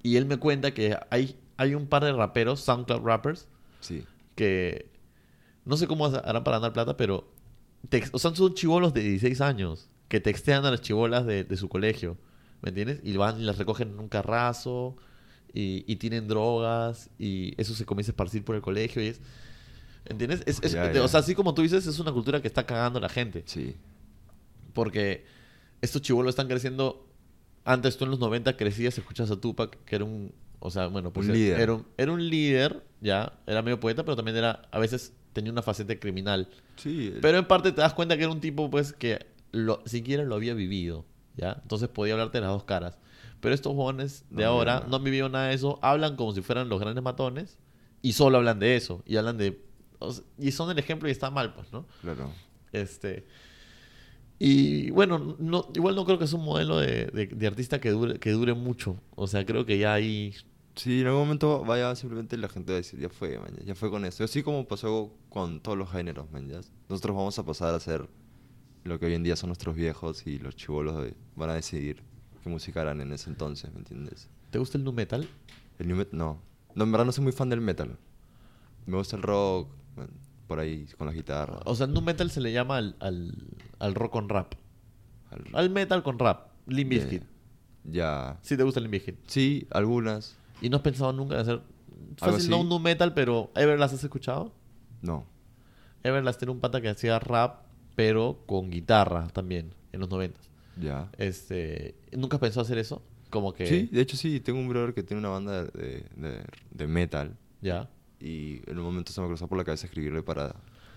Y él me cuenta que hay, hay un par de raperos, SoundCloud rappers, Sí. que no sé cómo harán para ganar plata, pero tex- o sea, son chivolos de 16 años que textean a las chivolas de, de su colegio, ¿me entiendes? Y van y las recogen en un carrazo y, y tienen drogas y eso se comienza a esparcir por el colegio y es... ¿Entiendes? Es- es- Ya, O sea, así como tú dices, es una cultura que está cagando a la gente. Sí. Porque estos chivolos están creciendo. Antes tú en los 90 crecías, escuchas a Tupac, que era un. O sea, bueno, pues Un era- líder. Era, un, era un líder, ya. Era medio poeta, pero también era. A veces tenía una faceta criminal. Sí. el- Pero en parte te das cuenta que era un tipo, pues, que lo, siquiera lo había vivido, ¿ya? Entonces podía hablarte de las dos caras. Pero estos jóvenes de No, ahora no han vivido nada de eso, hablan como si fueran los grandes matones y solo hablan de eso. Y hablan de. o sea, y son el ejemplo y está mal, pues, ¿no? Claro. Este. Y bueno, no, igual no creo que es un modelo de, de- de artista que dure, que dure mucho. O sea, creo que ya hay. Sí, en algún momento vaya simplemente la gente va a decir, ya fue, man, ya, fue con eso. Así como pasó con todos los géneros, man, ya. Nosotros vamos a pasar a ser lo que hoy en día son nuestros viejos y los chivolos van a decidir qué música harán en ese entonces, ¿me entiendes? ¿Te gusta el nu metal? El new metal, no. No, en verdad no soy muy fan del metal. Me gusta el rock, por ahí con las guitarras. O sea, nu metal se le llama al, al, al rock con rap. al- Al metal con rap. Limp ya- Bizkit. Ya. Sí, te gusta el Limp Bizkit. Sí, algunas. ¿Y no has pensado nunca en hacer. Fácil, no un nu metal, pero. ¿Everlast has escuchado? No. Everlast era un pata que hacía rap, pero con guitarra también, en los 90. Ya. Este, ¿Nunca pensado hacer eso? Como que... Sí, de hecho sí, tengo un brother que tiene una banda de, de, de metal Ya. y en un momento se me cruzó por la cabeza escribirle para...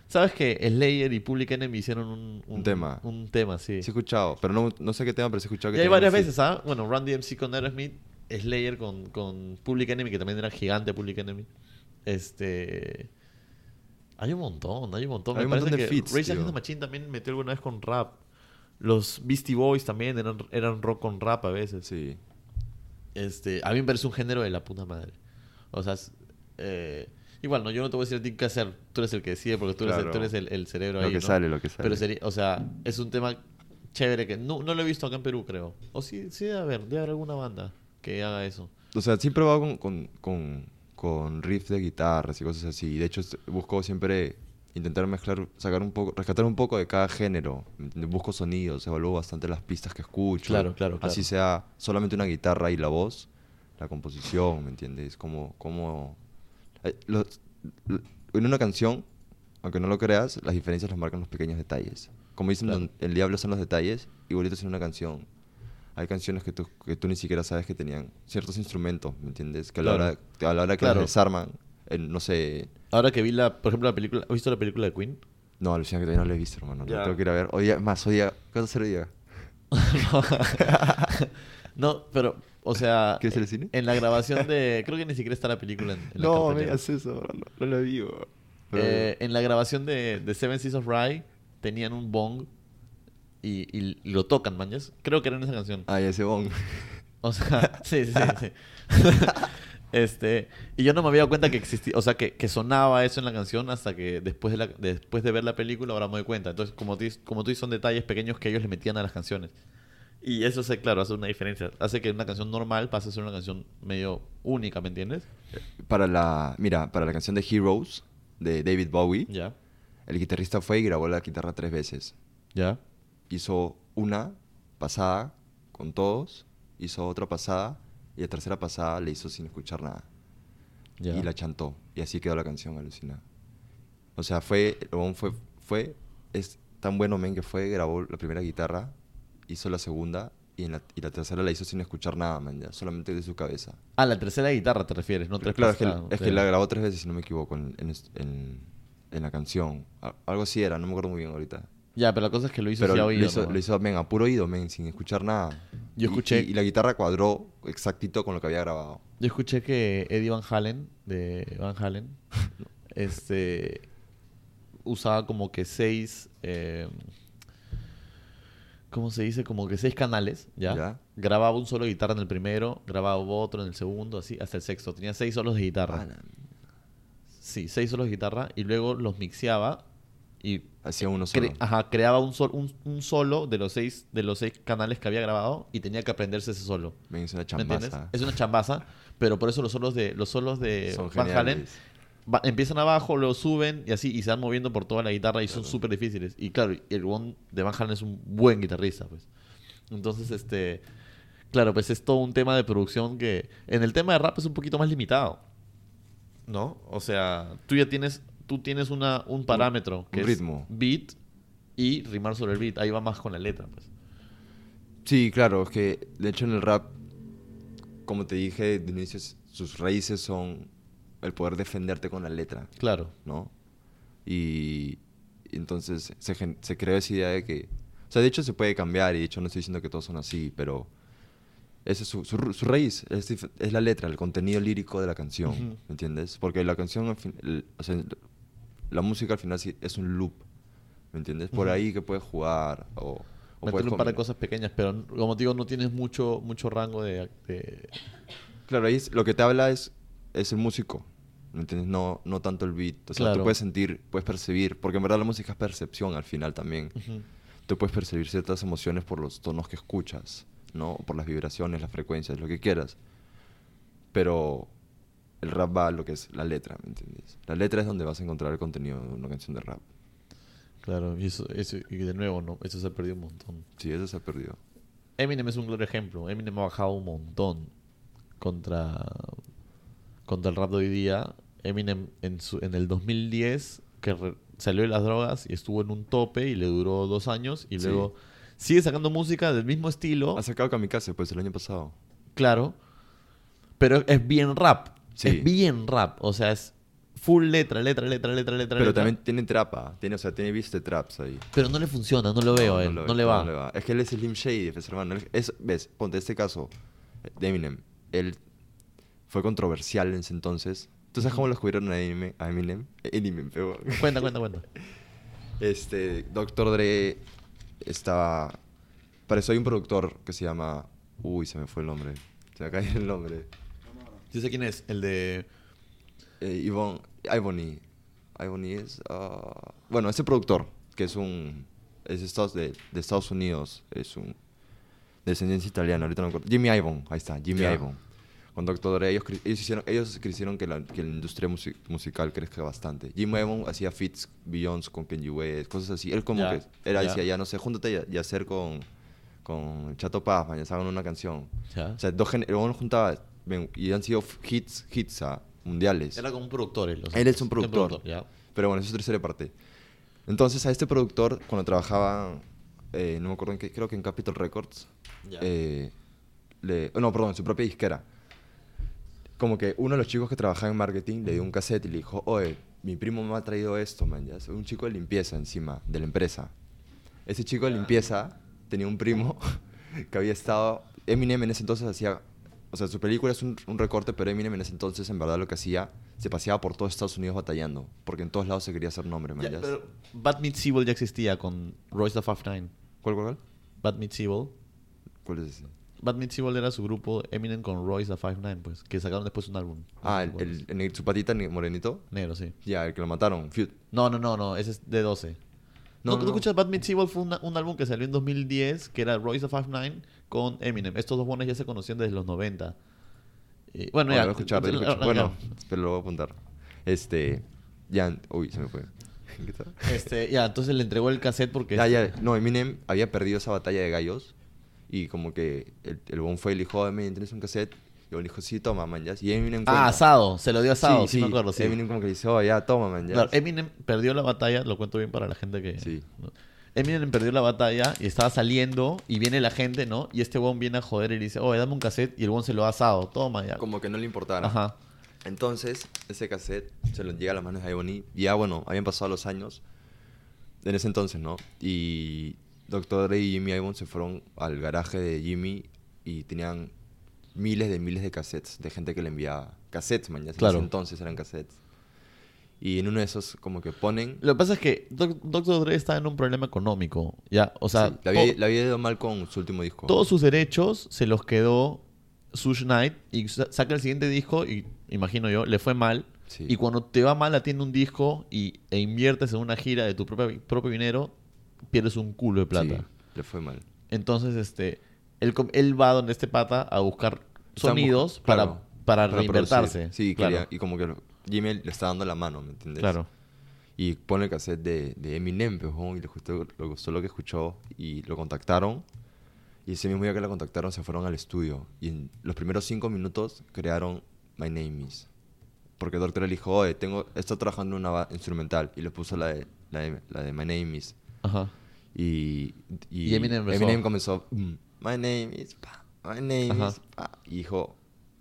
¿Sabes que Slayer y Public Enemy hicieron un, Un tema. Un tema, sí. Sí he escuchado, pero no, no sé qué tema, pero sí he escuchado que Y hay varias veces, ¿ah? Bueno, Run DMC con Aerosmith, Slayer con, con Public Enemy, que también era gigante Public Enemy. Este... Hay un montón, hay un montón. Hay Me un montón de que feats, Rage. Against the Machine también metió alguna vez con rap. Los Beastie Boys también eran, eran rock con rap a veces. Sí. Este, a mí me parece un género de la puta madre. O sea, es, eh, igual, no, yo no te voy a decir a ti qué hacer. Tú eres el que decide porque tú eres, el, tú eres el, el cerebro Lo ahí. que ¿no? sale, lo que sale. Pero sería, o sea, es un tema chévere que no, no lo he visto acá en Perú, creo. O sí, sí debe haber, debe haber alguna banda que haga eso. O sea, he probado con, con, con, con riffs de guitarras y cosas así. De hecho, busco siempre intentar mezclar, sacar un poco, rescatar un poco de cada género. Busco sonidos, evalúo bastante las pistas que escucho. Claro, claro, claro. Así sea solamente una guitarra y la voz, la composición, ¿me entiendes? Como, como... eh, los- l- en una canción, aunque no lo creas, las diferencias las marcan los pequeños detalles. Como dicen, Claro. el diablo son los detalles, igualito es en una canción. Hay canciones que tú, que tú ni siquiera sabes que tenían ciertos instrumentos, ¿me entiendes? Que a la Claro. hora, a la hora que las desarman, en, no sé... Ahora que vi la, por ejemplo, la película, ¿has visto la película de Queen? No, alucina que todavía no la he visto, hermano. Ya. La tengo que ir a ver. Hoy día, más, hoy día... ¿Qué vas a hacer hoy día? no, pero, o sea, ¿Quieres ir al cine? en la grabación de, creo que ni siquiera está la película en, en la No, me cartelera. digas eso, bro, no, no la vi, bro. Pero- Eh, en la grabación de, de Seven Seas of Rye tenían un bong y, y lo tocan, mañas. Creo que era en esa canción. Ay, ese bong. O sea, sí, sí, sí. este, y yo no me había dado cuenta que existía, o sea, que, que sonaba eso en la canción hasta que después de, la, después de ver la película ahora me doy cuenta. Entonces, como tú, como tú dices, son detalles pequeños que ellos le metían a las canciones. Y eso, sí, claro, hace una diferencia. Hace que una canción normal pase a ser una canción medio única, ¿me entiendes? Para la... Mira, para la canción de Heroes, de David Bowie, Ya, el guitarrista fue y grabó la guitarra tres veces. ya. Hizo una pasada con todos, hizo otra pasada, y la tercera pasada le hizo sin escuchar nada. ya. y la chantó. Y así quedó la canción, alucina. O sea, fue, fue, fue, es tan bueno, men, que fue, grabó la primera guitarra, hizo la segunda, y, en la, y la tercera la hizo sin escuchar nada, man, ya, solamente de su cabeza. Ah, la tercera guitarra te refieres, no tres claro, es que, pasadas, es que la grabó tres veces, si no me equivoco, en, en, en- en la canción. Al- Algo así era, no me acuerdo muy bien ahorita. Ya, pero la cosa es que lo hizo Pero así a lo oído, hizo, ¿no? lo hizo, men, a puro oído, men, sin escuchar nada. Yo Y- escuché- Y, y la guitarra cuadró exactito con lo que había grabado. Yo escuché que Eddie Van Halen, de Van Halen, este, usaba como que seis, eh, ¿cómo se dice? Como que seis canales, ¿ya? Ya. Grababa un solo de guitarra en el primero, grababa otro en el segundo, así, hasta el sexto. Tenía seis solos de guitarra. Ah, la- Sí, seis solos de guitarra, y luego los mixeaba y Hacía uno solo. cre- ajá, creaba un, sol- un, un solo de los, seis, de los seis canales que había grabado y tenía que aprenderse ese solo. Una ¿Me entiendes? chambaza. Es una chambaza, pero por eso los solos de los solos de Son Van Halen va- empiezan abajo, lo suben y así y se van moviendo por toda la guitarra y son súper difíciles. Y claro, el one de Van Halen es un buen guitarrista, pues. Entonces, este claro, pues es todo un tema de producción que en el tema de rap es un poquito más limitado. ¿No? O sea, tú ya tienes tú tienes una un parámetro que un es ritmo. beat y rimar sobre el beat, ahí va más con la letra, pues. Sí, claro, es que de hecho en el rap, como te dije de inicio, sus raíces son el poder defenderte con la letra, Claro. ¿no? Y, entonces se, se creó esa idea de que, o sea, de hecho se puede cambiar y de hecho no estoy diciendo que todos son así, pero esa es su, su, su raíz, es, es la letra, el contenido lírico de la canción. ¿me entiendes? Porque la canción, al fin- el- o sea, la música al final sí es un loop, ¿me entiendes? Por Ujú. ahí que puedes jugar o... o puedes un par de cosas pequeñas, pero como te digo, no tienes mucho, mucho rango de, de- Claro, ahí es- lo que te habla es, es el músico, ¿me entiendes? No, no tanto el beat. O sea, Claro. tú puedes sentir, puedes percibir, porque en verdad la música es percepción al final también. Ujú. Tú puedes percibir ciertas emociones por los tonos que escuchas, ¿no? Por las vibraciones, las frecuencias, lo que quieras. Pero el rap va a lo que es la letra, ¿me entiendes? La letra es donde vas a encontrar el contenido de una canción de rap. Claro, y eso, eso, y de nuevo, ¿no? Eso se ha perdido un montón. Sí, eso se ha perdido. Eminem es un claro ejemplo. Eminem ha bajado un montón contra, contra el rap de hoy día. Eminem en, su, en el 2010, que re- salió de las drogas y estuvo en un tope y le duró dos años y Sí. luego sigue sacando música del mismo estilo. Ha sacado Kamikaze, pues, el año pasado. Claro. Pero es bien rap. Sí. Es bien rap. O sea, es full letra, letra, letra, letra, letra. Pero letra. también tiene trapa, tiene, o sea, tiene beats de traps ahí. Pero no le funciona, no lo veo a él. No, lo- le va. Es que él es Slim Shady, hermano. Es, ves, ponte este caso de Eminem. Él fue controversial en ese entonces. ¿Tú sabes cómo lo descubrieron a Eminem? A Eminem? Eminem, pero... Cuenta, cuenta, cuenta. Este, Dr. Dre estaba... Para eso hay un productor que se llama... Uy, se me fue el nombre. Se me cae el nombre. Yo sé quién es, el de... Eh, Ivonne... Ivony. Ivony es... ah, bueno, ese productor, que es un... Es de Estados, de, Estados Unidos. Es un... Descendencia italiana, ahorita no me acuerdo. Jimmy Ivon, ahí está, Jimmy Ya. Ivon. Con Dr. Dre, ellos, ellos hicieron, ellos hicieron que la, que la industria musi- musical crezca bastante. Jimmy Ivon hacía feats Beyoncé con Kanye West, cosas así. Él como Ya, que era, ya. decía, ya no sé, júntate y, y hacer con, con Chato Paz, se hagan una canción. Ya. O sea, dos huevón juntaba y han sido hits, hits ah, mundiales. Era como un productor él. o sea, Él es un un productor. ya. Pero bueno, eso es tercera parte. Entonces, a este productor, cuando trabajaba, eh, no me acuerdo en qué, creo que en Capitol Records, Ya. eh, le, oh, no, perdón, su propia disquera. Como que uno de los chicos que trabajaba en marketing le dio un cassette y le dijo, oye, mi primo me ha traído esto, man. Ya, un chico de limpieza encima, de la empresa. Ese chico de limpieza tenía un primo que había estado... Eminem en ese entonces hacía... O sea, su película es un, un recorte, pero Eminem en ese entonces, en verdad, lo que hacía, se paseaba por todo Estados Unidos batallando. Porque en todos lados se quería hacer nombre. Ya, ya. pero Bad Meets Evil ya existía con Royce the Five Nine. ¿Cuál, cuál, cuál? Bad Meets Evil. ¿Cuál es ese? Bad Meets Evil era su grupo Eminem con Royce the Five Nine, pues, que sacaron después un álbum. Ah, el, el, el- su patita morenito. Negro, sí. Ya, el que lo mataron. Feud. No, no, no, no, ese es de 12. No, No, ¿tú no. escuchas Bad Meets Evil? Fue una- un álbum que salió en 2010, que era Royce Five Nine con Eminem. Estos dos buenos ya se conocían desde los 90. Y, bueno, Bueno, ya. lo escuchar, lo ya. Bueno, pero lo voy a apuntar. Este. Ya. Uy, se me fue. ¿Qué tal? Este, ya, entonces le entregó el cassette porque... Ya, ya. No, Eminem había perdido esa batalla de gallos. Y como que el, el bon fue y le dijo, "Oh, Eminem, ¿tienes un cassette? Y el dijo, sí, toma, man, ya. Y Eminem Ah, asado. Se lo dio asado, sí, me acuerdo, sí. Eminem como que dice, oh, ya, toma, man, ya. Claro, Eminem perdió la batalla, lo cuento bien para la gente que... Sí. Eminem perdió la batalla y estaba saliendo y viene la gente, ¿no? Y este weón viene a joder y le dice, oh, dame un cassette y el weón se lo ha asado, toma ya. Como que no le importara. Ajá. Entonces, ese cassette se lo llega a las manos de Ebony. Y ya, bueno, habían pasado los años. En ese entonces, ¿no? Y Dr. Dre y Jimmy Ivan se fueron al garaje de Jimmy y tenían miles de miles de cassettes de gente que le enviaba. Cassettes, man, ya en ese entonces eran cassettes. Y en uno de esos, como que ponen. Lo que pasa es que Doc- Dr. Dre está en un problema económico, ya, o sea, Sí, le, había, ido mal con su último disco. todos sus derechos se los quedó Suge Knight y sa- saca el siguiente disco y, imagino yo, le fue mal. Sí. Y cuando te va mal atiende un disco y, e inviertes en una gira de tu propio, propio dinero, pierdes un culo de plata. Sí, le fue mal. Entonces, este, él, él va donde este pata a buscar sonidos busca- para, claro, para, producir. reinventarse. Sí, claro. quería- y como que Jimmy le está dando la mano, ¿me entiendes? Claro. Y pone el cassette de, de Eminem, weón, y le gustó, le gustó lo que escuchó y lo contactaron. Y ese mismo día que lo contactaron se fueron al estudio. Y en los primeros cinco minutos crearon My Name Is. Porque doctor le dijo, oye, tengo, estoy trabajando en una instrumental. Y le puso la de, la de, la de My Name Is. Ajá. Y, Y Eminem empezó. comenzó, mm, My Name Is, pa, My Name Ajá. Is, pa. Y dijo,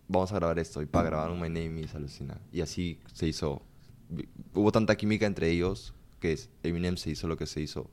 vamos a grabar esto. Y para grabar un My Name Is, alucina. Y así se hizo. Hubo tanta química entre ellos que Eminem se hizo lo que se hizo.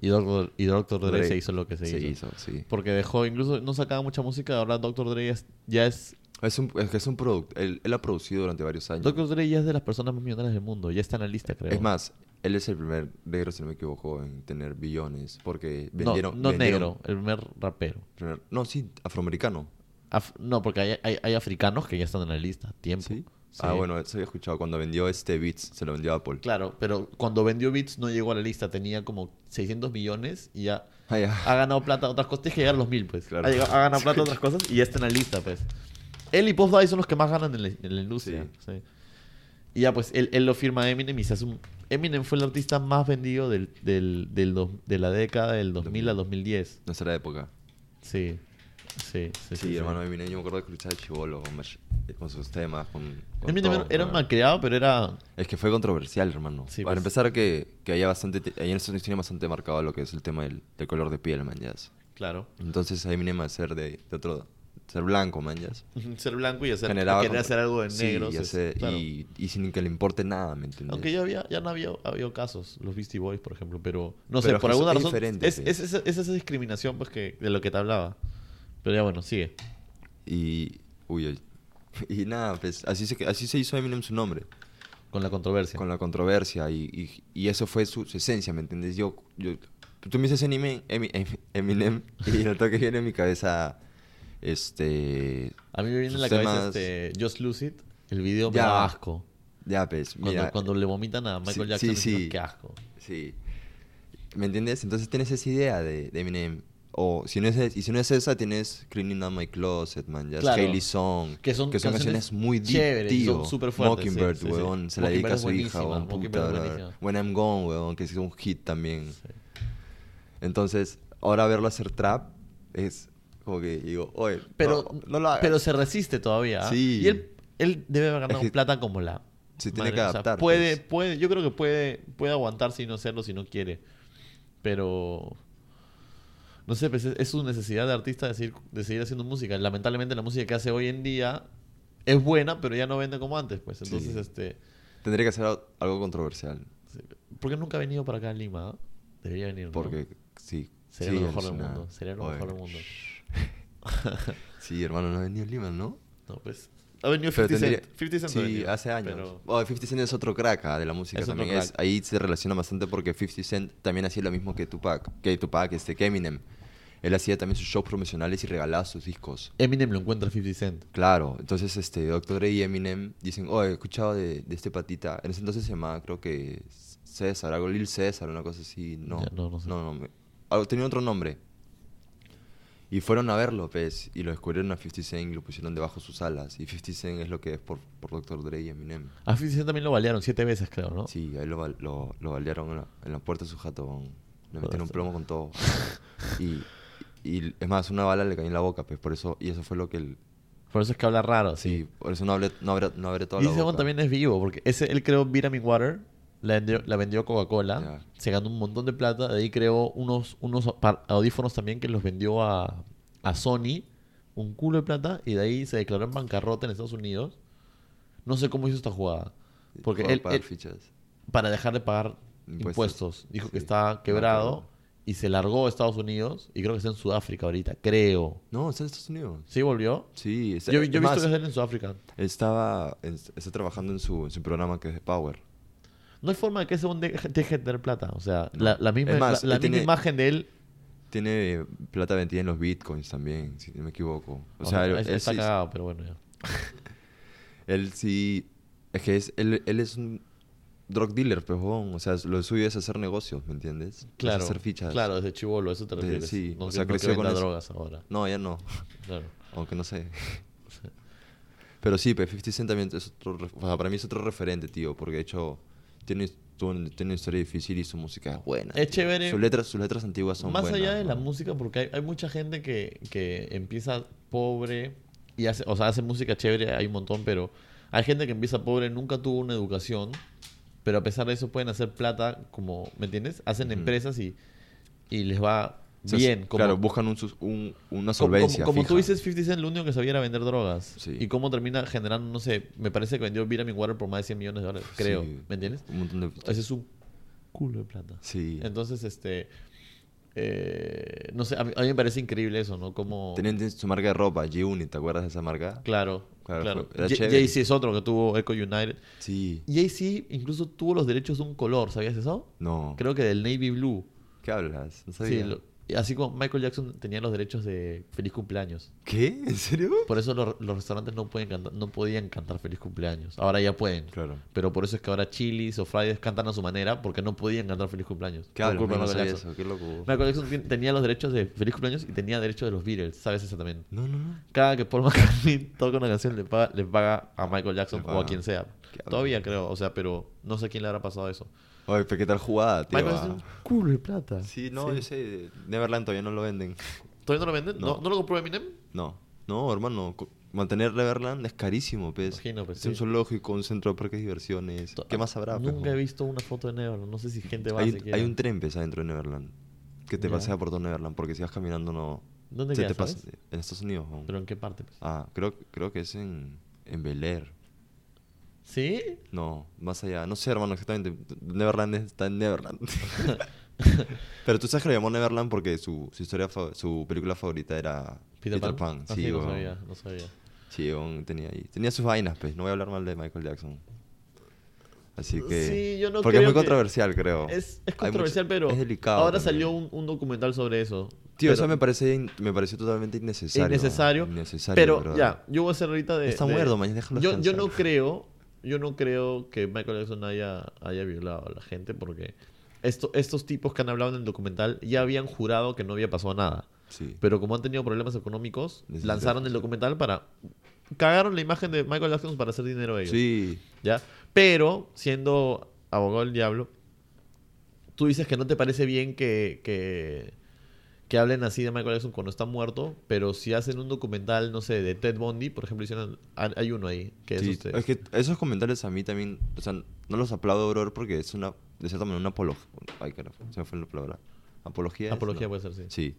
Y Dr. y Dr. Dre, Dre se hizo lo que se, se hizo. hizo, sí. Porque dejó, incluso no sacaba mucha música, ahora Dr. Dre ya es, ya es Es un, es que es un producto. Él, él ha producido durante varios años. Dr. Dre ya es de las personas más millonarias del mundo, ya está en la lista, creo. Es más, él es el primer negro, si no me equivoco, en tener billones. Porque no, vendieron. no vendieron- negro, el primer rapero. primer- no, sí, afroamericano. Af- no, porque hay, hay, hay africanos que ya están en la lista, tiempo. ¿Sí? Sí. Ah, bueno, eso había escuchado. Cuando vendió este Beats, se lo vendió a Apple. Claro, pero cuando vendió Beats no llegó a la lista, tenía como 600 millones y ya Ah, ya. ha ganado plata otras cosas. Tienes que llegar a los mil, pues. Claro. Ha, llegado- ha ganado plata otras cosas y ya está en la lista, pues. Él y Puff Daddy son los que más ganan en la, en la industria. sí. Y ya, pues, él, él lo firma a Eminem y se hace un... Eminem fue el artista más vendido del, del, del dos- de la década del 2000 al 2010. Nuestra época. Sí. Sí, sí, Sí, hermano, Eminem, yo me acuerdo de escuchar Chivolo con, con sus temas, con, con Eminem todo, era, un malcriado, pero era... Es que fue controversial, hermano. Sí, Para pues. empezar, que, que haya bastante... Ahí en Estados tiene bastante marcado lo que es el tema del, del color de piel, man, ya. Claro. Entonces, Eminem a ser de, de otro... ser blanco, manjas. Ser blanco y hacer, Generaba querer contra- hacer algo de Sí, negros. y, es- hacer- claro. y, y sin que le importe nada, ¿me entiendes? Aunque ya había, ya no había habido casos, los Beastie Boys, por ejemplo, pero no sé, Pero por es que alguna es razón diferente, es, sí. es esa, es esa discriminación pues que de lo que te hablaba. Pero ya bueno, sigue. Y, uy, y nada, pues así se, así se hizo Eminem su nombre, Con la controversia. con la controversia y, y, y eso fue su, su esencia, ¿me entiendes? Yo, yo, tú me dices Eminem, Emi- Emi- Eminem y lo que viene en mi cabeza, este, A mí me viene en la cabeza este Just Lose It, el video me da asco. ya pues, Cuando, mira, cuando le vomitan a Michael Sí, Jackson, sí, sí. qué asco. Sí. ¿Me entiendes? Entonces tienes esa idea de, de Eminem. O si no es, y si no es esa, tienes Cleaning Out My Closet, man. Ya Claro. Hailey Song. Que son canciones, canciones muy deep, tío. son súper fuertes, Mockingbird, sí, sí, sí. weón. Se la dedica a su hija, weón. Puta. When I'm Gone, weón. Que es un hit también. Entonces, ahora verlo hacer trap es como que digo, oye, Pero, no, no lo hagas. pero se resiste todavía. ¿ah? Sí. Y él, él debe haber ganado Es que plata como la. se tiene madre, que o sea, adaptar, puede, pues. puede, yo creo que puede, puede aguantarse y no hacerlo si no quiere. Pero. No sé, pues es, es su necesidad de artista de seguir, de seguir haciendo música. Lamentablemente la música que hace hoy en día es buena, pero ya no vende como antes, pues. Entonces, Sí. este. Tendría que hacer al- algo controversial. ¿Por qué nunca ha venido para acá a Lima? ah? Debería venir, ¿no? Porque, sí. Sería sí, lo mejor del mundo. Sería lo Oye, mejor del mundo. Sí, hermano, no ha venido a Lima, ¿no? No, pues. Ha venido Pero 50 tendría- Cent. 50 Cent Sí, venido, hace años. pero- Oh, 50 Cent es otro crack ah, de la música Es también. Es, ahí se relaciona bastante porque 50 Cent también hacía lo mismo que Tupac. Que Tupac, este, que Eminem. Él hacía también sus shows promocionales y regalaba sus discos. Eminem lo encuentra 50 Cent. Claro, entonces este Dr. Dre y Eminem dicen, oh, he escuchado de, de este patita. En ese entonces se llamaba, creo que César, algo Lil César, una cosa así. No, Ya, no, no sé. no, me- tenía otro nombre. Y fueron a verlo, pues, y lo descubrieron a 50 Cent y lo pusieron debajo de sus alas. Y 50 Cent es lo que es por, por Dr. Dre y Eminem. A 50 Cent también lo balearon siete veces, creo, ¿no? Sí, ahí lo, lo, lo balearon en la, en la puerta de su jato. Le metieron un plomo con todo. y, y es más, una bala le cayó en la boca, pues por eso, y eso fue lo que él, Por eso es que habla raro, sí. Sí, por eso no hablé, no abre, no abre toda y la ese boca. también es vivo, porque ese, él creó Vitamin Water, la vendió, la vendió Coca-Cola, se ganó un montón de plata, de ahí creó unos, unos audífonos también que los vendió a, a Sony, un culo de plata, y de ahí se declaró en bancarrota en Estados Unidos. No sé cómo hizo esta jugada. Porque él, fichas. para dejar de pagar Impuestos. impuestos, dijo que estaba quebrado y se largó a Estados Unidos, y creo que está en Sudáfrica ahorita, creo. No, está en Estados Unidos. ¿Sí volvió? Sí, está, Yo, yo he visto que es él en Sudáfrica. estaba está trabajando en su, en su programa que es de Power. No hay forma de que ese hombre deje, de tener plata. O sea, la, la misma, Es más, la, la él misma tiene- imagen de él. Tiene plata vendida en los bitcoins también, si no me equivoco. O o sea, él, es- él está sí, cagado, pero bueno, ya. él sí- Es que es, él, él es un drug dealer, pejón. O sea, lo suyo es hacer negocios, ¿me entiendes? Es Claro, hacer fichas. claro, desde chivolo, eso te De- refieres. sí, no o sea, no que creció con eso. drogas ahora. No, ya no. Claro. Aunque no sé. Pero sí, pues 50 Cent también es otro, o sea, para mí es otro referente, tío, porque de hecho tiene, tiene una historia difícil y su música es buena. Es chévere. Sus letras, sus letras antiguas son Más buenas. allá de la música, porque hay, hay mucha gente que, que empieza pobre y hace, o sea, hace música chévere, hay un montón, pero hay gente que empieza pobre, nunca tuvo una educación, pero a pesar de eso pueden hacer plata, como, ¿me entiendes? Hacen empresas y, y les va bien. Como, Claro, buscan un, un- una solvencia. como- como tú fija. dices, 50 Cent lo único que sabía era vender drogas. Sí. Y cómo termina generando, no sé, me parece que vendió Vitamin Water por más de 100 millones de dólares, creo. Sí, ¿Me entiendes? Un montón de. Ese es un culo de plata. Sí. Entonces, este. eh, no sé, a mí, a mí me parece increíble eso, ¿no? Como. Tenían su marca de ropa, G-Unit, ¿te acuerdas de esa marca? Claro, Claro, claro. Jay-Z es otro que tuvo Echo United. Sí. Jay-Z incluso tuvo los derechos de un color, ¿sabías eso? No. Creo que del Navy Blue. ¿Qué hablas? No Sí, sabía. lo- así como Michael Jackson tenía los derechos de Feliz Cumpleaños. ¿Qué? ¿En serio? Por eso los, los restaurantes no, pueden cantar, no podían cantar Feliz Cumpleaños. Ahora ya pueden. Claro. Pero por eso es que ahora Chili's o Fridays cantan a su manera porque no podían cantar Feliz Cumpleaños. De No Michael Jackson. eso, qué loco. Michael Jackson tenía los derechos de Feliz Cumpleaños y tenía derechos de los Beatles. ¿Sabes eso también? No, no, no. Cada que Paul McCartney toca una canción le paga, le paga a Michael Jackson o a quien sea. Todavía creo, o sea, pero no sé a quién le habrá pasado eso. Oye, pero qué tal jugada, tío. Michael Ah. es un culo de plata. Sí, no, yo sé. Neverland todavía no lo venden. ¿Todavía no lo venden? ¿No, No. ¿No lo compró Eminem? No, no, hermano. Mantener Neverland es carísimo, pues. Imagino, pues, es un sí. zoológico, un centro de parques de diversiones. ¿Qué más habrá? pues, Nunca he no? visto una foto de Neverland. No sé si gente va hay, siquiera. hay un tren, pues, adentro de Neverland. Que te Ya. pasea por todo Neverland. Porque si vas caminando no, ¿Dónde Se queda, te pasa-? En Estados Unidos. weón. ¿Pero en qué parte? pues? Ah, creo, creo que es en, en Bel Air. ¿Sí? No, más allá. No sé, hermano, exactamente. Neverland está en Neverland. Pero tú sabes que lo llamó Neverland porque su, su historia, fa- su película favorita era Peter, Pan. Ah, Sí, no sabía, no sabía. Sí, tenía ahí. Tenía sus vainas, pues. No voy a hablar mal de Michael Jackson. Así que. Sí, yo no porque es muy controversial, creo. Es, controversial, mucho- pero Es delicado. ahora también. salió un, un documental sobre eso. Tío, pero- eso me parece in- me pareció totalmente innecesario. innecesario. Innecesario, Pero brother. ya, yo voy a hacer ahorita de... Está de- muerto, man, déjalo yo, yo no creo, yo no creo que Michael Jackson haya, haya violado a la gente porque esto, estos tipos que han hablado en el documental ya habían jurado que no había pasado nada. Sí. Pero como han tenido problemas económicos, lanzaron el documental para... Cagaron la imagen de Michael Jackson para hacer dinero ellos. Sí. ¿Ya? Pero, siendo abogado del diablo, tú dices que no te parece bien que, que, que hablen así de Michael Jackson cuando está muerto, pero si hacen un documental, no sé, de Ted Bundy, por ejemplo, hicieron, hay uno ahí, que Sí, es usted. es que esos comentarios a mí también, o sea, no los aplaudo, brother, porque es una, de cierta manera, una apología. Ay, carajo, se me fue la palabra. ¿Apología? es? Apología No. puede ser, sí. Sí.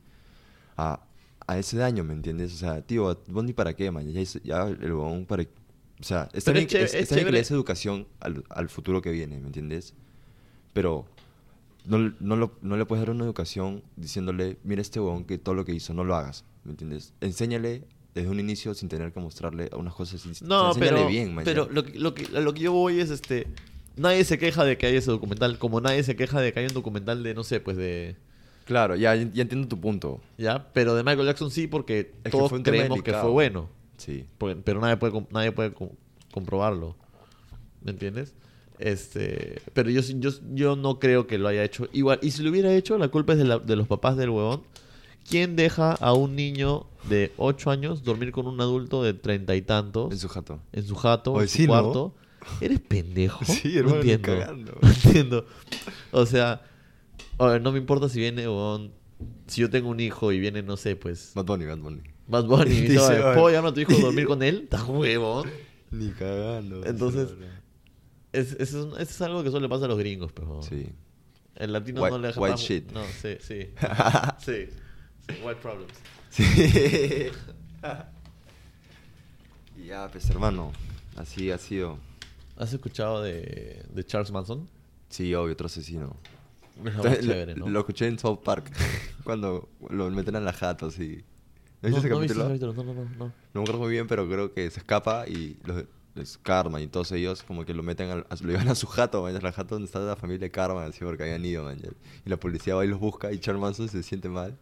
A, a ese daño, ¿me entiendes? O sea, tío, Bondi para qué, man? Ya, el huevón para... O sea, está bien, es es- es está bien que le des educación al, al futuro que viene, ¿me entiendes? Pero no, no, lo- no le puedes dar una educación diciéndole, mira este huevón que todo lo que hizo, no lo hagas, ¿me entiendes? Enséñale desde un inicio sin tener que mostrarle unas cosas. No, enséñale pero, bien, man, pero lo, que- lo, que, a lo que yo voy es, este, nadie se queja de que haya ese documental, como nadie se queja de que haya un documental de, no sé, pues de... Claro, ya, ya entiendo tu punto. ¿Ya? Pero de Michael Jackson sí, porque que todos tema creemos que fue bueno. Sí. Porque- pero nadie puede, nadie puede com- comprobarlo. ¿Me entiendes? Este, pero yo, yo, yo no creo que lo haya hecho. Igual, y si lo hubiera hecho, la culpa es de, la- de los papás del huevón. ¿Quién deja a un niño de 8 años dormir con un adulto de treinta y tantos En su jato. en su jato, Oye, en su sí, ¿no? cuarto? ¿Eres pendejo? Sí, no hermano, ni entiendo. cagando. No entiendo. O sea, a ver, no me importa si viene, huevón, si yo tengo un hijo y viene, no sé, pues, Bad Bunny, Bad Bunny. Bad Bunny y me dice, Dice, "Oye, "Oye". ¿puedo llevar a tu hijo a dormir con él? Está huevón. Ni cagando. Entonces, Es, es, es algo que solo le pasa a los gringos, pero Sí. el latino White- no le deja white más- shit. No, sí, sí. sí. Sí, White problems. Sí. ya, pues hermano. Así ha sido. ¿Has escuchado de, de Charles Manson? Sí, obvio, otro asesino. Entonces, chévere, ¿no? lo escuché en South Park. cuando lo meten en la jato, así. ¿No no, no no, no, no, no. No me acuerdo muy bien, pero creo que se escapa y los, los Karma y todos ellos como que lo meten, al, a- lo llevan a su jato, man, la jato donde está la familia Karma, así porque habían ido, man. Y la policía va y los busca y Charles Manson se siente mal.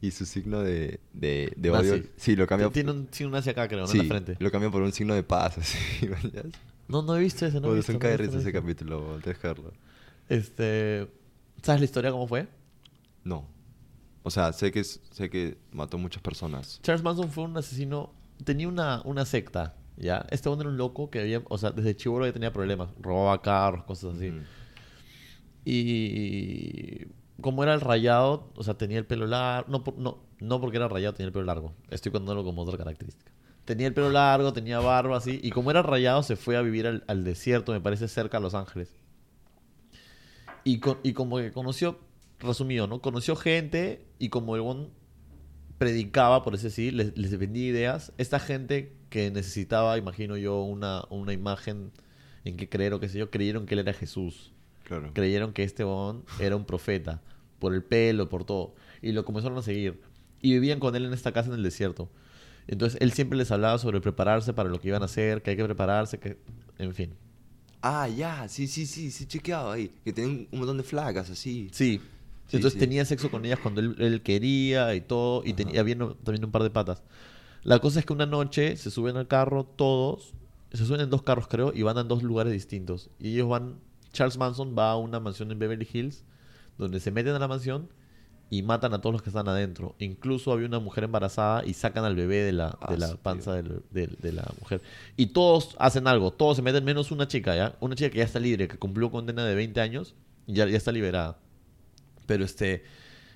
Y su signo de, de, de Nazi. odio, sí, lo cambia, Tiene un, un hacia acá, creo, ¿no? sí, en la frente. lo cambia por un signo de paz, así, man. No, no he visto ese, no he visto. es un no ese visto. capítulo, tienes que verlo. Este, ¿sabes la historia cómo fue? No. O sea, sé que, es- sé que mató muchas personas. Charles Manson fue un asesino, tenía una, una secta, ¿ya? Este hombre era un loco que había, o sea, desde chivolo ya tenía problemas, robaba carros, cosas así. Y como era el rayado, o sea, tenía el pelo largo, no, no, no porque era rayado, tenía el pelo largo, estoy contándolo como otra característica. Tenía el pelo largo, tenía barba así, y como era rayado se fue a vivir al, al desierto, me parece cerca a Los Ángeles. Y, con- y como que conoció, resumido, ¿no? Conoció gente y como el buen predicaba, por decir así, les, les vendía ideas. Esta gente que necesitaba, imagino yo, una, una imagen en que creer o qué sé yo, creyeron que él era Jesús. Claro. Creyeron que este bon era un profeta, por el pelo, por todo. Y lo comenzaron a seguir. Y vivían con él en esta casa en el desierto. Entonces él siempre les hablaba sobre prepararse para lo que iban a hacer, que hay que prepararse, que... En fin. Ah, ya, sí, sí, sí, sí, chequeado ahí. Que tienen un montón de flacas así. Sí. Sí, Entonces sí. tenía sexo con ellas cuando él, él quería y todo. Y tenía, había no- también un par de patas. La cosa es que una noche se suben al carro todos. Se suben en dos carros, creo, y van a dos lugares distintos. Y ellos van. Charles Manson va a una mansión en Beverly Hills, donde se meten a la mansión y matan a todos los que están adentro. Incluso había una mujer embarazada y sacan al bebé de la, Ah, de la sí, panza del- de, la mujer. Y todos hacen algo, todos se meten, menos una chica, ¿ya? Una chica que ya está libre, que cumplió condena de 20 años y ya, ya está liberada. Pero este.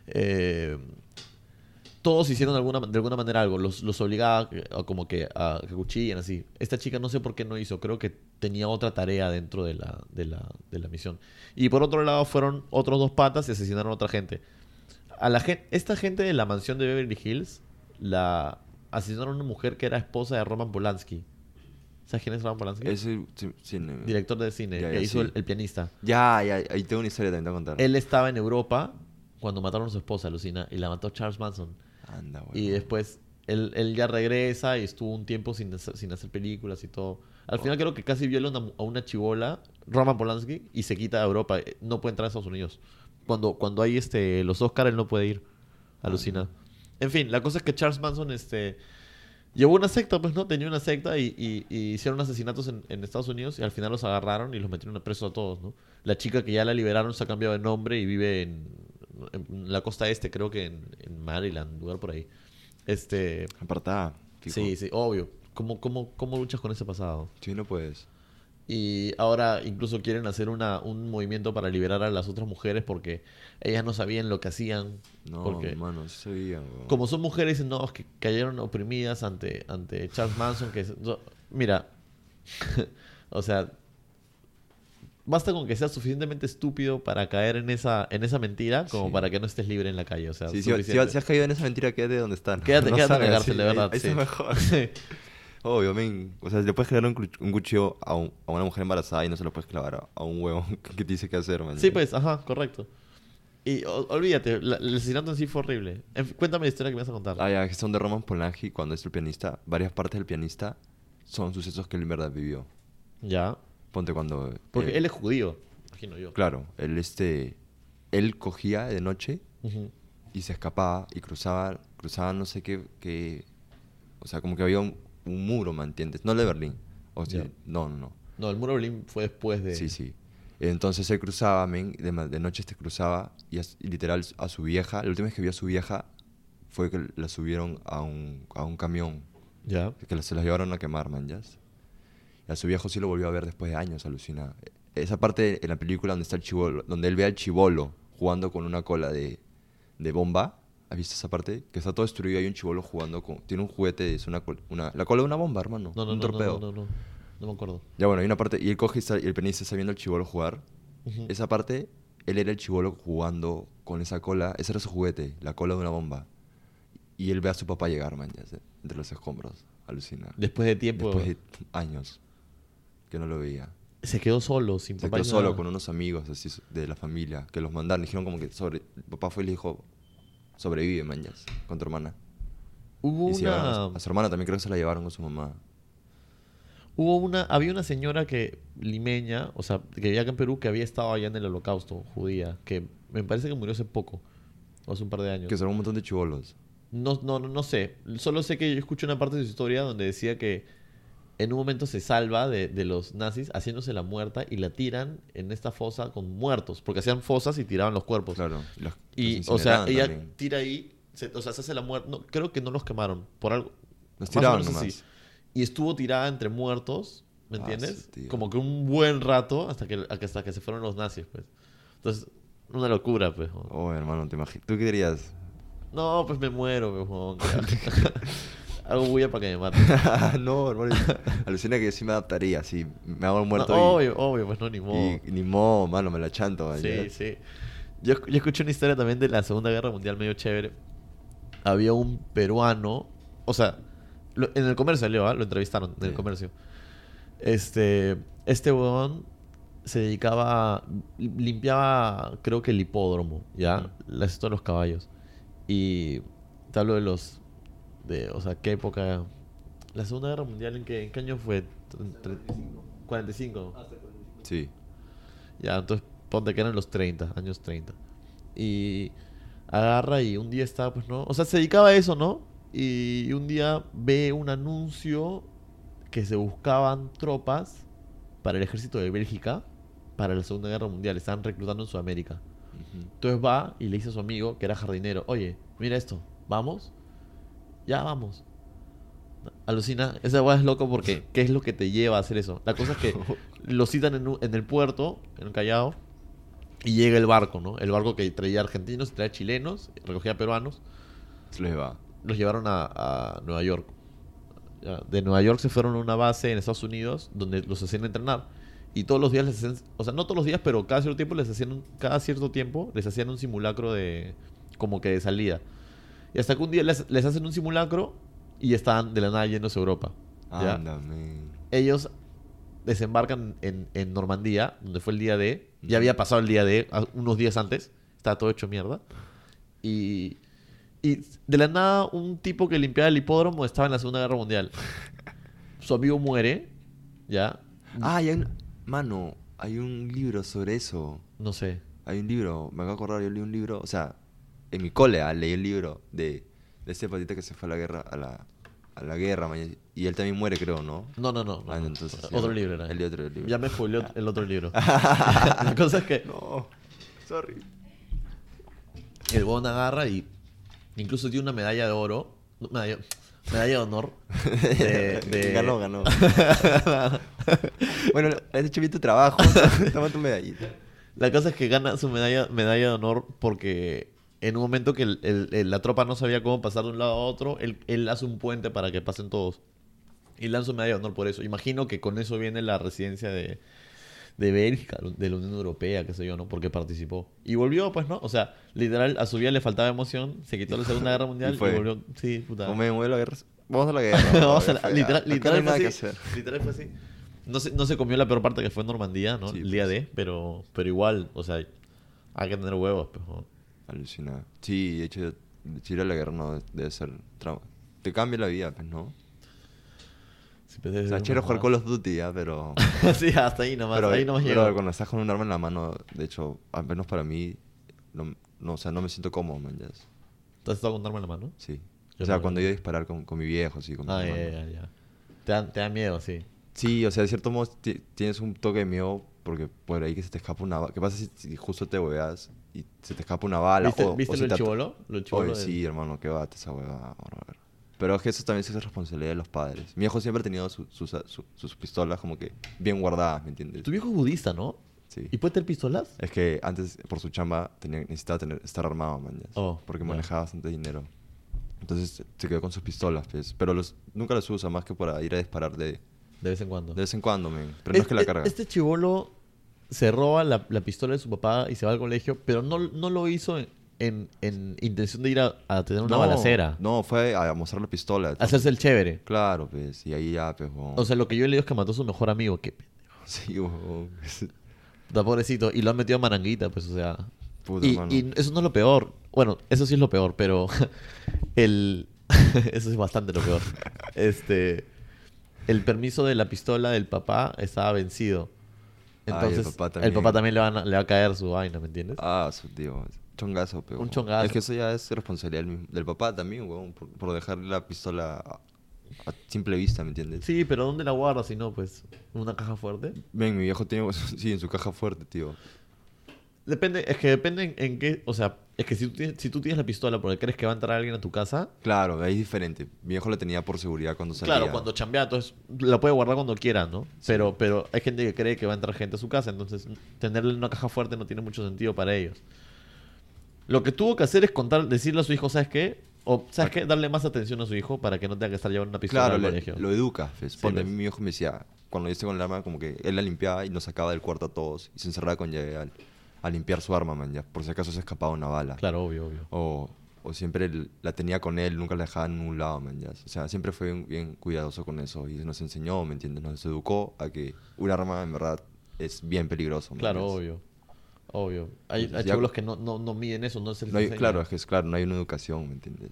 eh, todos hicieron de alguna, de alguna manera algo. Los, los obligaba a a como que a que cuchillen así. Esta chica no sé por qué no hizo. Creo que tenía otra tarea dentro de la, de la, de la misión. Y por otro lado fueron otros dos patas y asesinaron a otra gente. a la gente, esta gente de la mansión de Beverly Hills la asesinaron a una mujer que era esposa de Roman Polanski. ¿Sabes quién es Roman Polanski? Ese sí- cine. Director de cine, Ya, que ya, hizo sí. el, el pianista. Ya, ya, ahí tengo una historia también te voy a contar. Él estaba en Europa cuando mataron a su esposa, Lucina, y la mató Charles Manson. Y después él, él ya regresa y estuvo un tiempo sin sin hacer películas y todo. Al final creo que casi viola una- a una chivola, Roman Polanski, y se quita de Europa. Eh, No puede entrar a Estados Unidos. Cuando, cuando hay este, los Oscars, él no puede ir. Alucina. En fin, la cosa es que Charles Manson este, llevó una secta, pues no, tenía una secta y, hicieron asesinatos en, Estados Unidos y al final los agarraron y los metieron a preso a todos, ¿no? La chica que ya la liberaron se ha cambiado de nombre y vive en, en la costa este, creo que en, en Maryland, lugar por ahí. Este, Apartada. fijo. sí, sí, obvio. ¿Cómo, cómo, ¿Cómo luchas con ese pasado? Sí, no puedes. Y ahora incluso quieren hacer una, un movimiento para liberar a las otras mujeres porque ellas no sabían lo que hacían. No, porque hermano, sí sabía, güey. como son mujeres, no, que cayeron oprimidas ante, ante Charles Manson. Que, es- no, mira, o sea, basta con que seas suficientemente estúpido para caer en esa, en esa mentira como Sí. para que no estés libre en la calle. O sea, Sí, si, si- has caído en esa mentira, quédate donde están. Quédate- No quédate en la cárcel, de ahí- verdad, Ahí sí. está mejor. Obvio, men. O sea, le puedes crear un, un cuchillo a, un- a una mujer embarazada y no se lo puedes clavar a, a un huevo que te dice qué hacer, man. Sí, pues, ajá, correcto. Y o- olvídate, la- el asesinato en sí fue horrible. En cuéntame la historia que me vas a contar. Ah, ya, que son de Roman Polanski cuando es el pianista. Varias partes del pianista son sucesos que él en verdad vivió. Ya. Ponte cuando... Porque eh, él es judío, imagino yo. Claro, él este... Él cogía de noche y se escapaba y cruzaba, cruzaba no sé qué, qué- o sea, como que había un, un muro, ¿me entiendes? No el de Berlín. O sea, no, no, no. No, el muro de Berlín fue después de... Sí, sí. Entonces él cruzaba, men, de, de noche este cruzaba y, as- y literal a su vieja, la última vez que vio a su vieja fue que la subieron a un, a un camión, Ya. que se la llevaron a quemar, man, ¿ya? Y a su viejo sí lo volvió a ver después de años, alucina. Esa parte en la película donde está el chivolo, donde él ve al chivolo jugando con una cola de, de bomba, ¿has visto esa parte? Que está todo destruido y hay un chivolo jugando con... Tiene un juguete, es una, una la cola de una bomba, hermano. No, no, un no, torpedo. no, no, no. No me acuerdo. Ya bueno, hay una parte, y él coge y, el penista está viendo al chivolo jugar. Esa parte, él era el chivolo jugando con esa cola, ese era su juguete, la cola de una bomba. Y él ve a su papá llegar, man, ya sé, entre los escombros, alucina. Después de tiempo... Después de años que no lo veía. Se quedó solo, sin Se papá. quedó ni solo nada. con unos amigos así de la familia que los mandaron. Dijeron como que sobre, el papá fue y le dijo, sobrevive, sé, con tu hermana. Hubo Y se una... su- a su hermana también creo que se la llevaron con su mamá. Hubo una... Había una señora que... Limeña, o sea, que vivía acá en Perú, que había estado allá en el holocausto, judía. Que me parece que murió hace poco. O hace un par de años. Que son un montón de chivolos. No, no, no, no sé. Solo sé que yo escuché una parte de su historia donde decía que en un momento se salva de, de los nazis haciéndose la muerta y la tiran en esta fosa con muertos. Porque hacían fosas y tiraban los cuerpos. Claro. y los- Y, los o sea, ella también. tira ahí, se- o sea, se hace la muerte. No, creo que no los quemaron, por algo. Los menos nomás. así. Y estuvo tirada entre muertos, ¿me Ah, entiendes? sí. Como que un buen rato hasta que, hasta que se fueron los nazis, pues. Entonces, una locura, pues. Oh, hermano, te imaginas. ¿Tú qué dirías? No, pues me muero, pues. Hago bulla para que me maten. no, hermano. Alucina que sí me adaptaría, sí. Me hago el muerto No, y- obvio, obvio, pues no, ni modo. y, ni modo, mano, me la chanto. man, Sí, sí. Yo, yo escuché una historia también de la Segunda Guerra Mundial medio chévere. Había un peruano, o sea, lo- en el comercio salió, ¿ah? lo entrevistaron en el comercio. Este, este huevón se dedicaba, limpiaba, creo que el hipódromo, ¿ya? La esto de los caballos. Y te hablo de los, de, o sea, ¿qué época? La Segunda Guerra Mundial, ¿en qué, en qué año fue? Tre- 45. Sí. Ya, entonces ponte que eran los 30, años 30. Y agarra y un día estaba, pues, ¿no? O sea, se dedicaba a eso, ¿no? Y un día ve un anuncio que se buscaban tropas para el ejército de Bélgica para la Segunda Guerra Mundial. Estaban reclutando en Sudamérica. Entonces va y le dice a su amigo, que era jardinero, oye, mira esto, ¿vamos? Ya vamos. Alucina, esa weá es loco porque ¿qué es lo que te lleva a hacer eso? La cosa es que lo citan en, un- en el puerto, en el Callao, y llega el barco, ¿no? El barco que traía argentinos, traía chilenos, recogía peruanos, Se les va. los llevaron a, a Nueva York. De Nueva York se fueron a una base en Estados Unidos donde los hacían entrenar. Y todos los días les hacían, o sea, no todos los días, pero cada cierto tiempo les hacían, un- cada cierto tiempo les hacían un simulacro de como que de salida. Y hasta que un día les, les hacen un simulacro y están de la nada yéndose a Europa. ¿ya? Anda, men. Ellos desembarcan en, en Normandía, donde fue el día D. Ujú. Ya había pasado el día D a- unos días antes. Estaba todo hecho mierda. Y, y de la nada, un tipo que limpiaba el hipódromo estaba en la Segunda Guerra Mundial. Su amigo muere, ¿ya? Ah, y hay un... Mano, hay un libro sobre eso. No sé. Hay un libro, me acabo de acordar, yo leí un libro, o sea, en mi cole ah, leí el libro de, de ese patita que se fue a la guerra, a la, a la guerra, y él también muere, creo, ¿no? No, no, no. Ah, no. entonces, otro libro era. el otro libro. Ya me spoileó el otro libro. la cosa es que No, sorry. el bon agarra y incluso tiene una medalla de oro. Medalla, medalla de honor. De, de- Ganó, ganó. bueno, has hecho bien tu trabajo, toma tu medallita. La cosa es que gana su medalla, medalla de honor porque en un momento que el- el- el- la tropa no sabía cómo pasar de un lado a otro, él, él hace un puente para que pasen todos. Y lanza medalla de honor por eso. Imagino que con eso viene la residencia de, de Bélgica, de la Unión Europea, qué sé yo, ¿no? Porque participó. Y volvió, pues, ¿no? O sea, literal, a su vida le faltaba emoción, se quitó la Segunda Guerra Mundial Y y, fue. volvió. Sí, puta. Como me mueve la guerra. Vamos a la guerra. Vamos a la- literal, literal, fue así. Literal fue así. No se, no se comió la peor parte que fue en Normandía, ¿no? Sí, el día pues. D, pero, pero igual, o sea, hay que tener huevos, pues. ¿no? Alucinado. Sí, de hecho, ir a la guerra no debe ser trauma. Te cambia la vida, pues, ¿no? Sí, pues, O sea, una jugar. Call of Duty, ya, pero... sí, hasta ahí nomás, pero, ahí nomás pero llegó. cuando estás con un arma en la mano, de hecho, al menos para mí, no, no, o sea, no me siento cómodo, man, ya. ¿Te has estado con un arma en la mano? Sí. Yo o sea, no, cuando iba a disparar con, con mi viejo, sí, con mi Ah, ya, hermano. ya, ya. Te da, te da miedo, sí. Sí, o sea, de cierto modo ti- tienes un toque de miedo porque por ahí que se te escapa una. ¿Qué pasa si, si justo te hueveas y se te escapa una bala? ¿Viste, o, ¿viste o lo chivolo? Oye, del- sí, hermano, qué bate esa hueva. Pero es que eso también es responsabilidad de los padres. Mi viejo siempre ha tenido su- sus, su- sus pistolas como que bien guardadas, ¿me entiendes? Tu viejo es budista, ¿no? Sí. ¿Y puede tener pistolas? Es que antes, por su chamba, tenía, necesitaba tener, estar armado, man. Oh, porque ya. manejaba bastante dinero. Entonces se quedó con sus pistolas, pues. Pero los, nunca los usa más que para ir a disparar de, De vez en cuando. de vez en cuando, men. Pero no es que la Este- carga. Este chivolo se roba la, la pistola de su papá y se va al colegio, pero no, no lo hizo en, en- en intención de ir a, a tener una no, balacera. No, fue a mostrar la pistola. Hacerse el chévere. Claro, pues. Y ahí ya, pues. O sea, lo que yo he leído es que mató a su mejor amigo. Que Sí, huevón. puta pobrecito. Y lo han metido a maranguita, pues, o sea. Puta, y, mano. y eso no es lo peor. Bueno, eso sí es lo peor, pero el. eso es bastante lo peor. Este. El permiso de la pistola del papá estaba vencido. El papá el papá también. le, van a- le va a caer su vaina, ¿me entiendes? Ah, su tío. Chongazo, pero. Un chongazo. Es que eso ya es responsabilidad del, papá también, huevón. Por, por dejar la pistola a, a simple vista, ¿me entiendes? Sí, pero ¿dónde la guardas si no? Pues, ¿en una caja fuerte? Ven, mi viejo tiene. Sí, en su caja fuerte, tío. Depende, es que depende en, en qué. O sea, es que si tú, tienes, si tú tienes la pistola porque crees que va a entrar alguien a tu casa. Claro, ahí es diferente. Mi viejo la tenía por seguridad cuando salía. Claro, cuando chambea, entonces la puede guardar cuando quiera, ¿no? Pero, pero hay gente que cree que va a entrar gente a su casa, entonces tenerle en una caja fuerte no tiene mucho sentido para ellos. Lo que tuvo que hacer es contar, decirle a su hijo, ¿sabes qué? O, ¿sabes qué? Darle más atención a su hijo para que no tenga que estar llevando una pistola Claro, al le- colegio. lo educa. Pues. Sí, Ponte, a pues. mi viejo me decía, cuando yo esté con el arma, como que él la limpiaba y nos sacaba del cuarto a todos y se encerraba con llave al- a, limpiar su arma, man, ya, por si acaso se escapaba una bala. Claro, obvio, obvio. O, o siempre la tenía con él, nunca la dejaba en un lado, man, ya. O sea, siempre fue bien, bien cuidadoso con eso y nos enseñó, ¿me entiendes? Nos educó a que un arma en verdad es bien peligroso. man, Claro, ya. obvio. Obvio. Hay, hay ya- que no, no, no miden eso, no se les No hay- claro, es que es claro, no hay una educación, ¿me entiendes?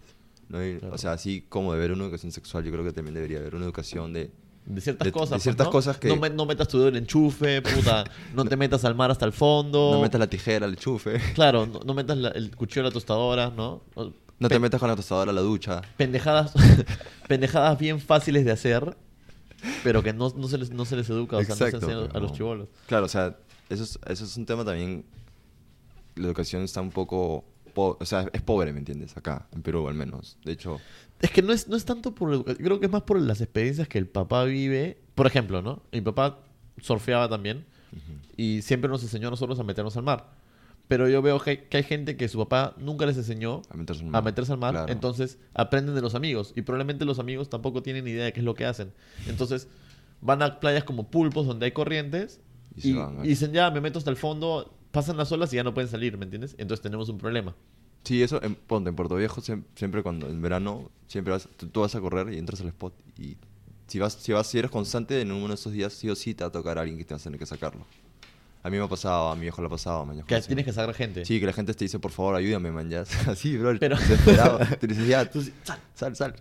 No hay- Claro. O sea, así como debe haber una educación sexual, yo creo que también debería haber una educación de... De ciertas de- cosas. de pues, ciertas ¿no? cosas que- No, me- no metas tu dedo en el enchufe, puta. no te metas al mar hasta el fondo. No metas la tijera al chufe. Claro, no, no metas la- el cuchillo a la tostadora, ¿no? No te metas con la tostadora a la ducha. Pendejadas, pendejadas bien fáciles de hacer, pero que no, no, se, les, no se les educa, o sea, no se Exacto, enseña a los chivolos. Claro, o sea, eso es, eso es un tema también. La educación está un poco. po- o sea, es pobre, ¿me entiendes? Acá, en Perú al menos. De hecho, Es que no es, no es tanto por educa- yo creo que es más por las experiencias que el papá vive. Por ejemplo, ¿no? Mi papá surfeaba también y siempre nos enseñó a nosotros a meternos al mar. Pero yo veo que, que hay gente que su papá nunca les enseñó a meterse, mar. al mar, Claro. entonces aprenden de los amigos y probablemente los amigos tampoco tienen idea de qué es lo que hacen. Entonces van a playas como pulpos donde hay corrientes y dicen ya me meto hasta el fondo, pasan las olas y ya no pueden salir, ¿me entiendes? Entonces tenemos un problema. Sí, eso, en, ponte, en Puerto Viejo siem- siempre cuando, en verano, siempre vas, tú, tú vas a correr y entras al spot y si vas, si vas, si eres constante en uno de esos días, sí o sí te va a tocar a alguien que te va a tener que sacarlo. A mí me ha pasado, a mi viejo le ha pasado, man. ya Que tienes que sacar gente. Sí, que la gente te dice, por favor, ayúdame, man, ya. Así, bro, Pero- desesperado. Tú le dices, ya, tú, sí, sal, sal, sal.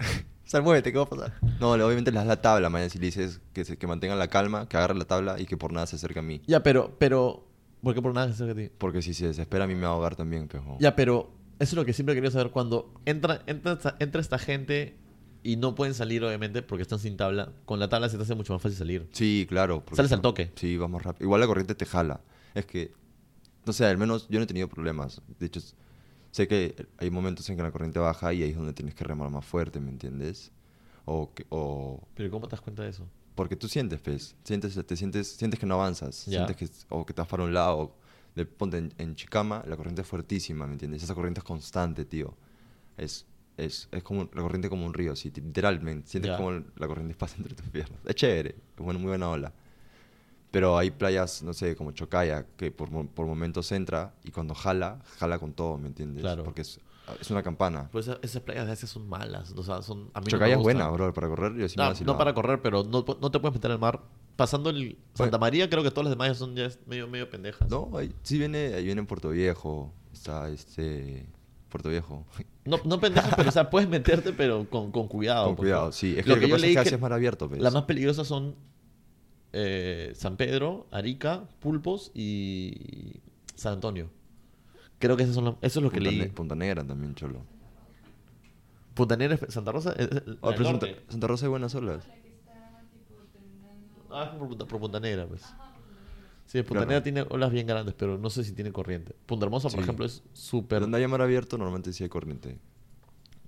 Sal, muévete, ¿qué va a pasar? No, obviamente le das la tabla, man, si le dices que, se, que mantenga la calma, que agarre la tabla y que por nada se acerque a mí. Ya, pero, pero, ¿por qué por nada se acerca a ti? Porque si se desespera a mí me va a ahogar también, pero... Ya, pero eso es lo que siempre he querido saber. Cuando entra, entra, esta, entra esta gente y no pueden salir, obviamente, porque están sin tabla, con la tabla se te hace mucho más fácil salir. Sí, claro. Sales al toque. Sí, vas más rápido. Igual la corriente te jala. Es que, no sé, al menos yo no he tenido problemas. De hecho, sé que hay momentos en que la corriente baja y ahí es donde tienes que remar más fuerte, ¿me entiendes? O, que- o Pero ¿cómo te das cuenta de eso? porque tú sientes, pues, sientes, te sientes, sientes que no avanzas, Ya. sientes que, o que te vas para un lado. De, ponte en, en Chicama, la corriente es fuertísima, ¿me entiendes? Esa corriente es constante, tío. Es, es, es como la corriente como un río, sí, literalmente. Sientes Ya. como la corriente pasa entre tus piernas. Es chévere, es bueno, muy buena ola. Pero hay playas, no sé, como Chocaya, que por, por momentos entra y cuando jala, jala con todo, ¿me entiendes? Claro. Porque es, es una campana. Pues esa- esas playas de veces son malas. O sea, son. A mí no me Chocaya es buena, bro, para correr. Yo sí no para correr, pero no, no te puedes meter al mar. Pasando el Santa María, creo que todas las demás son ya medio, medio pendejas. No, ahí, sí viene, ahí viene Puerto Viejo. Está este. Puerto Viejo. No, no pendejas, pero o sea, puedes meterte, pero con, con cuidado. Con cuidado, sí. Es que lo que que yo pasa leí es que es mar abierto, pues. Las más peligrosas son eh, San Pedro, Arica, Pulpos y San Antonio. Creo que esas son las- eso es lo que Punta, leí. Ne- Punta Negra también, cholo. Punta Negra, Santa Rosa, al pero Santa, Rosa hay buenas olas. Ah, por Punta, por Punta Negra, pues. Sí, Punta Claro. Negra tiene olas bien grandes, pero no sé si tiene corriente. Punta Hermosa, por Sí. ejemplo, es súper... Donde haya mar abierto, normalmente sí hay corriente.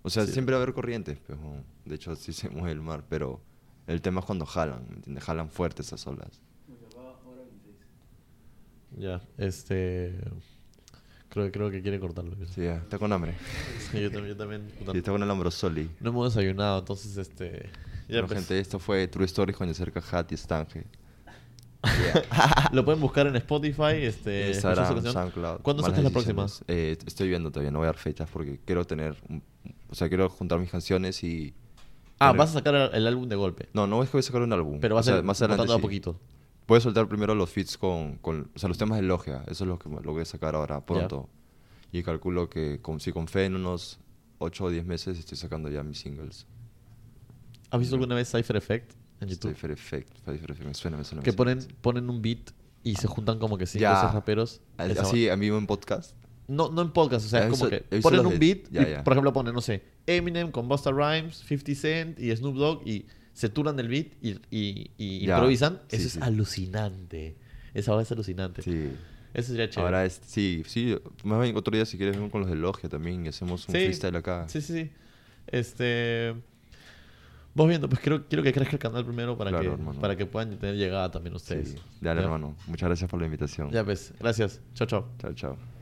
O sea, Sí. siempre va a haber corriente, pero de hecho sí se mueve el mar, pero el tema es cuando jalan, ¿me entiendes? Jalan fuerte esas olas. Ya, este... Creo, creo que quiere cortarlo. Sí, ya, está con hambre. Sí, yo también, yo también Sí, está con el ambrosoli. no hemos desayunado, entonces, este... Ya, pues, gente, esto fue True Stories con Cerca Hat y Stange. Lo pueden buscar en Spotify, este... Instagram. SoundCloud. ¿Cuándo sacas la próxima? Decisiones. Eh, estoy viendo todavía, no voy a dar fechas porque quiero tener... o sea, quiero juntar mis canciones y... Ah, tener- vas a sacar el, álbum de golpe. No, no es que voy a sacar un álbum. Pero va a ser más adelante botando a sí. poquito. Voy a soltar primero los feats con, con... O sea, los temas de Logia. Eso es lo que lo voy a sacar ahora pronto. Y calculo que con, si con fe en unos 8 o 10 meses estoy sacando ya mis singles. ¿Has visto alguna vez Cypher Effect en YouTube? Cypher Effect. Cypher Effect. Me suena, me suena. me Que suena. ponen, ponen un beat y se juntan como que cinco o seis raperos. Así a mí en podcast. No, no en podcast, o sea, es como que ponen un de- beat ya, y, ya. por ejemplo, ponen, no sé, Eminem con Busta Rhymes, 50 Cent y Snoop Dogg y se turan del beat y, y- y improvisan. Sí, Eso sí. es alucinante. Esa va es alucinante. Sí. Eso sería chévere. Ahora es, sí, sí, más bien otro día si quieres vengo con los de Logia también y hacemos un Sí. freestyle acá. Sí, sí, sí. Este. Vos viendo, pues quiero, quiero que crezca el canal primero para, Claro, que, hermano. para que puedan tener llegada también ustedes. Sí. Dale, ¿Ya? hermano. Muchas gracias por la invitación. Ya pues, gracias. Chao, chao. Chao, chao.